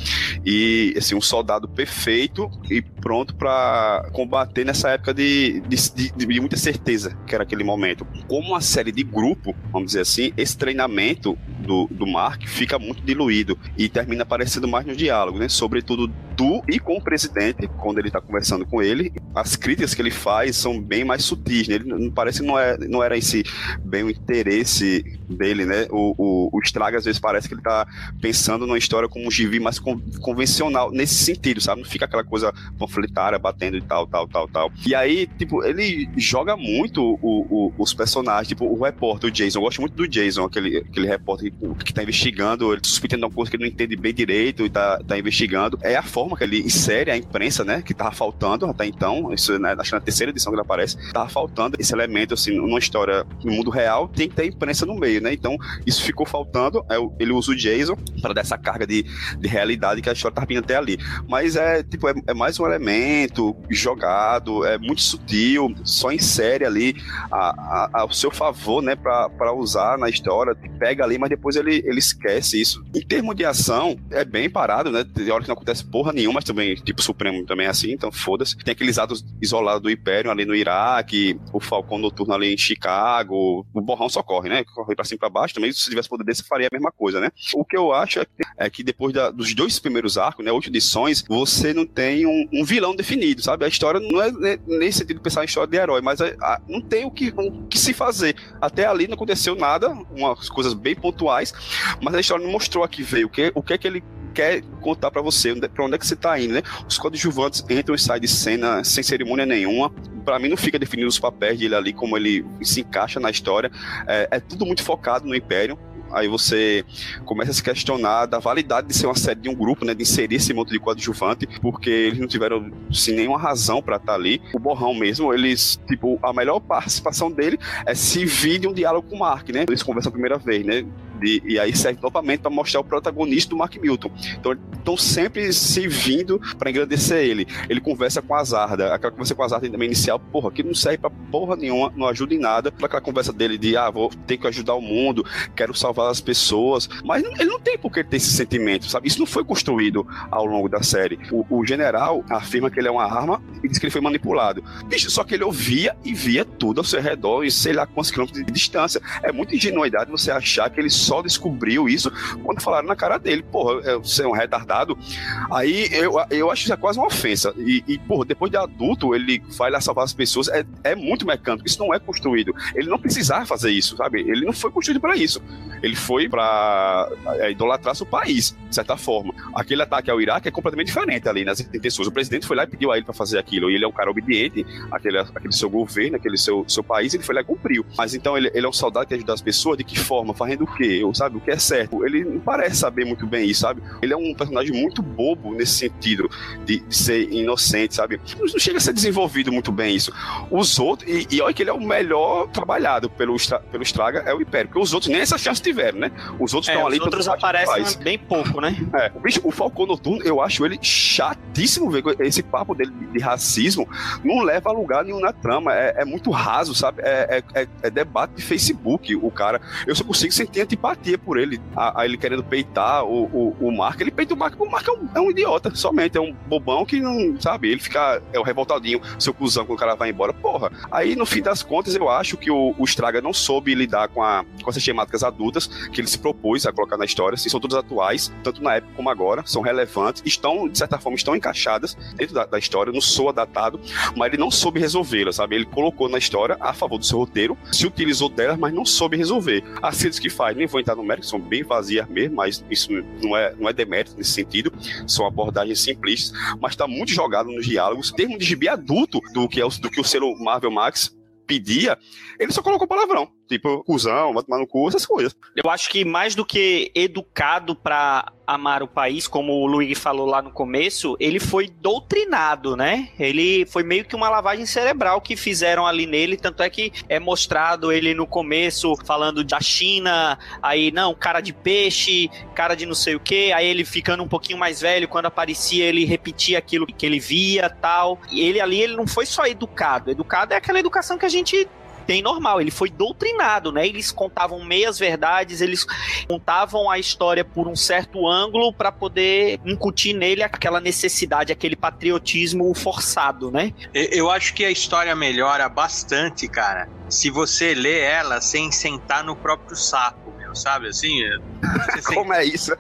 E, assim, um soldado perfeito e pronto para combater nessa época de, de, de, de muita certeza, que era aquele momento. Como uma série de grupo, vamos dizer assim, esse treinamento do, do Mark fica muito diluído e termina aparecendo mais no diálogo, né? Sobretudo do e com o presidente, quando ele tá conversando com ele. As críticas que ele faz são bem mais sutis, né? Ele não parece que não, é, não era esse bem o interesse dele, né? O, o, o Estraga às vezes parece que ele tá pensando numa história como um gibi mais con convencional nesse sentido, sabe? Não fica aquela coisa panfletária batendo e tal, tal, tal, tal. E aí, tipo, ele joga muito o, o, os personagens, tipo, o repórter, o Jason. Eu gosto muito do Jason, aquele, aquele repórter que, que tá investigando, ele suspeitando uma coisa que ele não entende bem direito e tá, tá investigando. É a forma que ele insere a imprensa, né? Que tava faltando até então. Isso, né, acho que na terceira edição que ele aparece, tava faltando esse elemento, assim, numa história no mundo real, tem que ter imprensa no meio, né? Então, isso ficou faltando. É, ele usa o Jason para dar essa carga de, de realidade que a história tá vindo até ali. Mas é, tipo, é, é mais um elemento jogado, é muito sutil, só insere ali a, a, ao seu favor, né, para usar na história, pega ali, mas depois ele, ele esquece isso. Em termos de ação, é bem parado, né? Tem hora que não acontece porra nenhuma, mas também, tipo, Supremo também é assim, então foda-se. Tem aqueles atos isolados do Império ali no Iraque, o Falcão Noturno ali em Chicago, o Borrão só corre, né? Corre pra cima e pra baixo, também se tivesse poder desse, faria a mesma coisa, né? O que eu acho é que, é que depois da, dos dois primeiros arcos, né, oito edições, você não tem um, um vilão definido, sabe? A história não é nesse sentido pensar em história de herói, mas a, a, não tem o que, o que se fazer. Até ali não aconteceu nada, umas coisas bem pontuais, mas a história não mostrou aqui veio o que, o que é que ele quer contar para você, onde, pra onde é que você tá indo, né? Os coadjuvantes entram e saem de cena sem cerimônia nenhuma. Para mim não fica definido os papéis dele ali, como ele se encaixa na história. É, é tudo muito focado no Império aí você começa a se questionar da validade de ser uma série de um grupo, né, de inserir esse monte de coadjuvante, porque eles não tiveram assim, nenhuma razão para estar tá ali. O Borrão mesmo, eles, tipo, a melhor participação dele é se vir de um diálogo com o Mark, né? Eles conversam a primeira vez, né? De, e aí serve novamente para mostrar o protagonista do Mark Milton. Então, estão sempre se vindo para engrandecer ele. Ele conversa com a Zarda, aquela conversa com a Zarda também inicial, porra, que não serve para porra nenhuma, não ajuda em nada. Aquela conversa dele de, ah, vou ter que ajudar o mundo, quero salvar as pessoas. Mas ele não tem por que ter esse sentimento, sabe? Isso não foi construído ao longo da série. O, o general afirma que ele é uma arma e diz que ele foi manipulado. Bicho, só que ele ouvia e via tudo ao seu redor e sei lá quantos quilômetros de distância. É muita ingenuidade você achar que ele só descobriu isso quando falaram na cara dele. Porra, você é um retardado. Aí eu, eu acho que é quase uma ofensa. E, e, porra, depois de adulto, ele vai lá salvar as pessoas. É, é muito mecânico. Isso não é construído. Ele não precisava fazer isso, sabe? Ele não foi construído para isso. Ele foi para é, idolatrar seu país, de certa forma. Aquele ataque ao Iraque é completamente diferente ali nas intenções. O presidente foi lá e pediu a ele para fazer aquilo. E ele é um cara obediente àquele, àquele seu governo, aquele seu, seu país. Ele foi lá e cumpriu. Mas então ele, ele é um soldado que ajuda as pessoas. De que forma? Fazendo o quê? Sabe? O que é certo? Ele não parece saber muito bem isso, sabe? Ele é um personagem muito bobo nesse sentido de, de ser inocente, sabe? Não, não chega a ser desenvolvido muito bem isso. Os outros, e, e olha que ele é o melhor trabalhado pelo, pelo Estraga, é o Império, porque os outros nem essa chance tiveram, né? Os outros estão é, ali. Os outros aparecem bem pouco, né? É, o, bicho, o Falcão Noturno, eu acho ele chatíssimo ver esse papo dele de, de racismo, não leva a lugar nenhum na trama, é, é muito raso, sabe? É, é, é, é debate de Facebook, o cara. Eu só consigo sentir antipatia por ele, a, a ele querendo peitar o, o, o Mark, ele peita o Mark, o Mark é um, é um idiota, somente, é um bobão que não, sabe, ele fica, é o revoltadinho, seu cuzão quando o cara vai embora, porra. Aí, no fim das contas, eu acho que o, o Straga não soube lidar com, a, com essas temáticas adultas que ele se propôs a colocar na história, assim, são todas atuais, tanto na época como agora, são relevantes, estão, de certa forma, estão encaixadas dentro da, da história, não soa datado, mas ele não soube resolvê-las, sabe? Ele colocou na história a favor do seu roteiro, se utilizou delas, mas não soube resolver. As cenas que faz, nem vou entrar no mérito, são bem vazias mesmo, mas isso não é, não é demérito nesse sentido, são abordagens simplistas, mas está muito jogado nos diálogos. Em termos de gibi adulto do que, é o, do que o selo Marvel Max pedia, ele só colocou palavrão. Tipo, cuzão, vai tomar no cu, essas coisas. Eu acho que mais do que educado para amar o país, como o Luigi falou lá no começo, ele foi doutrinado, né? Ele foi meio que uma lavagem cerebral que fizeram ali nele, tanto é que é mostrado ele no começo falando da China, aí não, cara de peixe, cara de não sei o que, aí ele ficando um pouquinho mais velho, quando aparecia ele repetia aquilo que ele via, tal. E ele ali ele não foi só educado, educado é aquela educação que a gente tem normal, ele foi doutrinado, né? Eles contavam meias verdades, eles contavam a história por um certo ângulo para poder incutir nele aquela necessidade, aquele patriotismo forçado, né? Eu acho que a história melhora bastante, cara, se você lê ela sem sentar no próprio saco, sabe assim? Como é isso?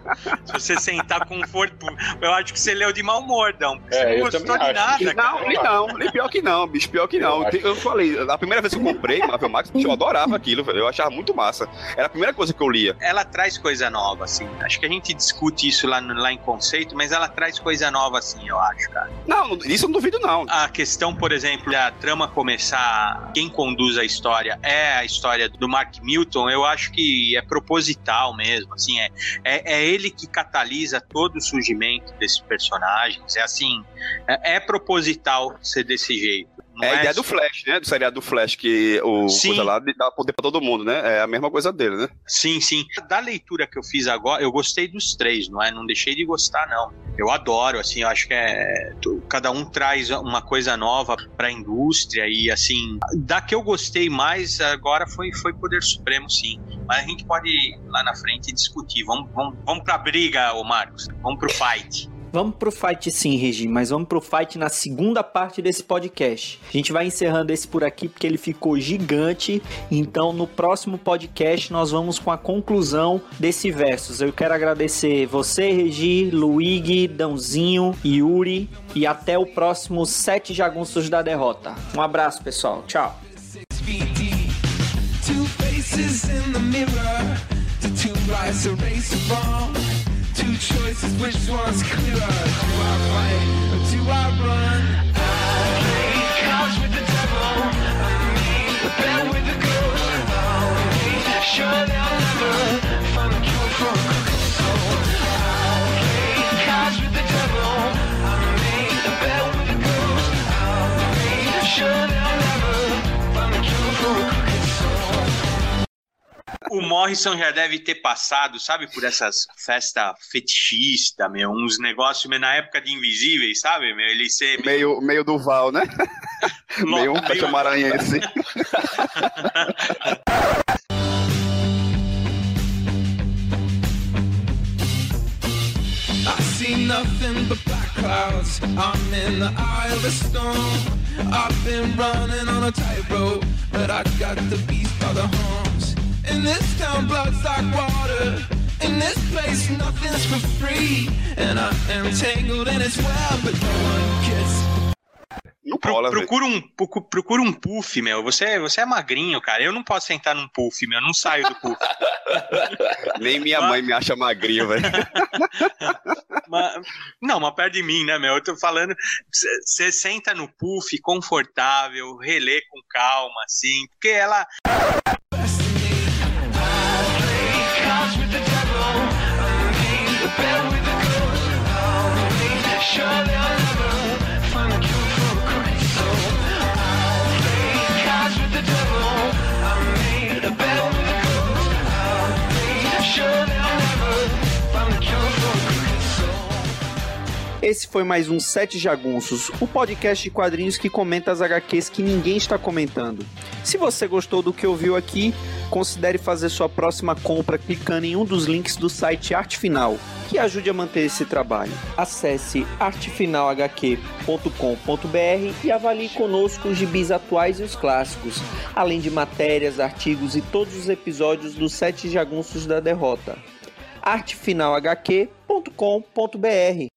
Se você sentar com conforto, eu acho que você leu de mau humor, não. Você é, não gostou de nada, não, cara. Não, nem pior que não, bicho, pior que não. Eu, eu falei, a primeira vez que eu comprei Marvel Max, eu adorava aquilo, velho. Eu achava muito massa. Era a primeira coisa que eu lia. Ela traz coisa nova, assim. Acho que a gente discute isso lá, no, lá em conceito, mas ela traz coisa nova, assim, eu acho, cara. Não, isso eu não duvido, não. A questão, por exemplo, da trama começar, quem conduz a história é a história do Mark Milton, eu acho que é proposital mesmo, assim, é, é, é ele que catalisa todo o surgimento desses personagens, é assim, é, é proposital ser desse jeito. É a ideia do Flash, né? Do seriado do Flash, que o Sim. coisa lá dar poder pra todo mundo, né? É a mesma coisa dele, né? Sim, sim. Da leitura que eu fiz agora, eu gostei dos três, não é? Não deixei de gostar, não. Eu adoro, assim, eu acho que é. Cada um traz uma coisa nova pra indústria e, assim. Da que eu gostei mais agora foi, foi Poder Supremo, sim. Mas a gente pode ir lá na frente discutir. Vamos, vamos, vamos pra briga, ô Marcos. Vamos pro fight. Vamos pro fight sim, Regi, mas vamos pro fight na segunda parte desse podcast. A gente vai encerrando esse por aqui porque ele ficou gigante. Então, no próximo podcast, nós vamos com a conclusão desse versus. Eu quero agradecer você, Regi, Luigi, Dãozinho, Yuri e até o próximo Sete Jagunços da Derrota. Um abraço, pessoal. Tchau. Faces in the mirror, two fall. Choices, which one's clearer? Do I fight or do I run? I play with the devil, me bet with the ghost. Me sure they'll never find a cure for a crooked soul. I with the devil, me bet with the ghost. Me sure O Morrison já deve ter passado, sabe, por essas festas fetichistas, meu, uns negócios meio na época de Invisíveis, sabe, meu? Ele ser Meio, meio Duval, né? meio um meio- Maranhense. I see nothing but black clouds. I'm in the eye of a storm. I've been running on a tightrope, but I got the beast by the horns. In this town, blood's like water. In this place, nothing's for free. And I am tangled in its web, but no one gets Pro- procura, um, procu- procura um puff, meu. Você, você é magrinho, cara. Eu não posso sentar num puff, meu. Eu não saio do puff. Nem minha mãe me acha magrinho, velho. Mas- não, mas perto de mim, né, meu? Eu tô falando. Você senta no puff, confortável, relê com calma, assim. Porque ela. Esse foi mais um Sete Jagunços, o podcast de quadrinhos que comenta as HQs que ninguém está comentando. Se você gostou do que ouviu aqui, considere fazer sua próxima compra clicando em um dos links do site Arte Final, que ajude a manter esse trabalho. Acesse artefinalhq.com.br e avalie conosco os gibis atuais e os clássicos, além de matérias, artigos e todos os episódios dos Sete Jagunços da Derrota. artefinalhq.com.br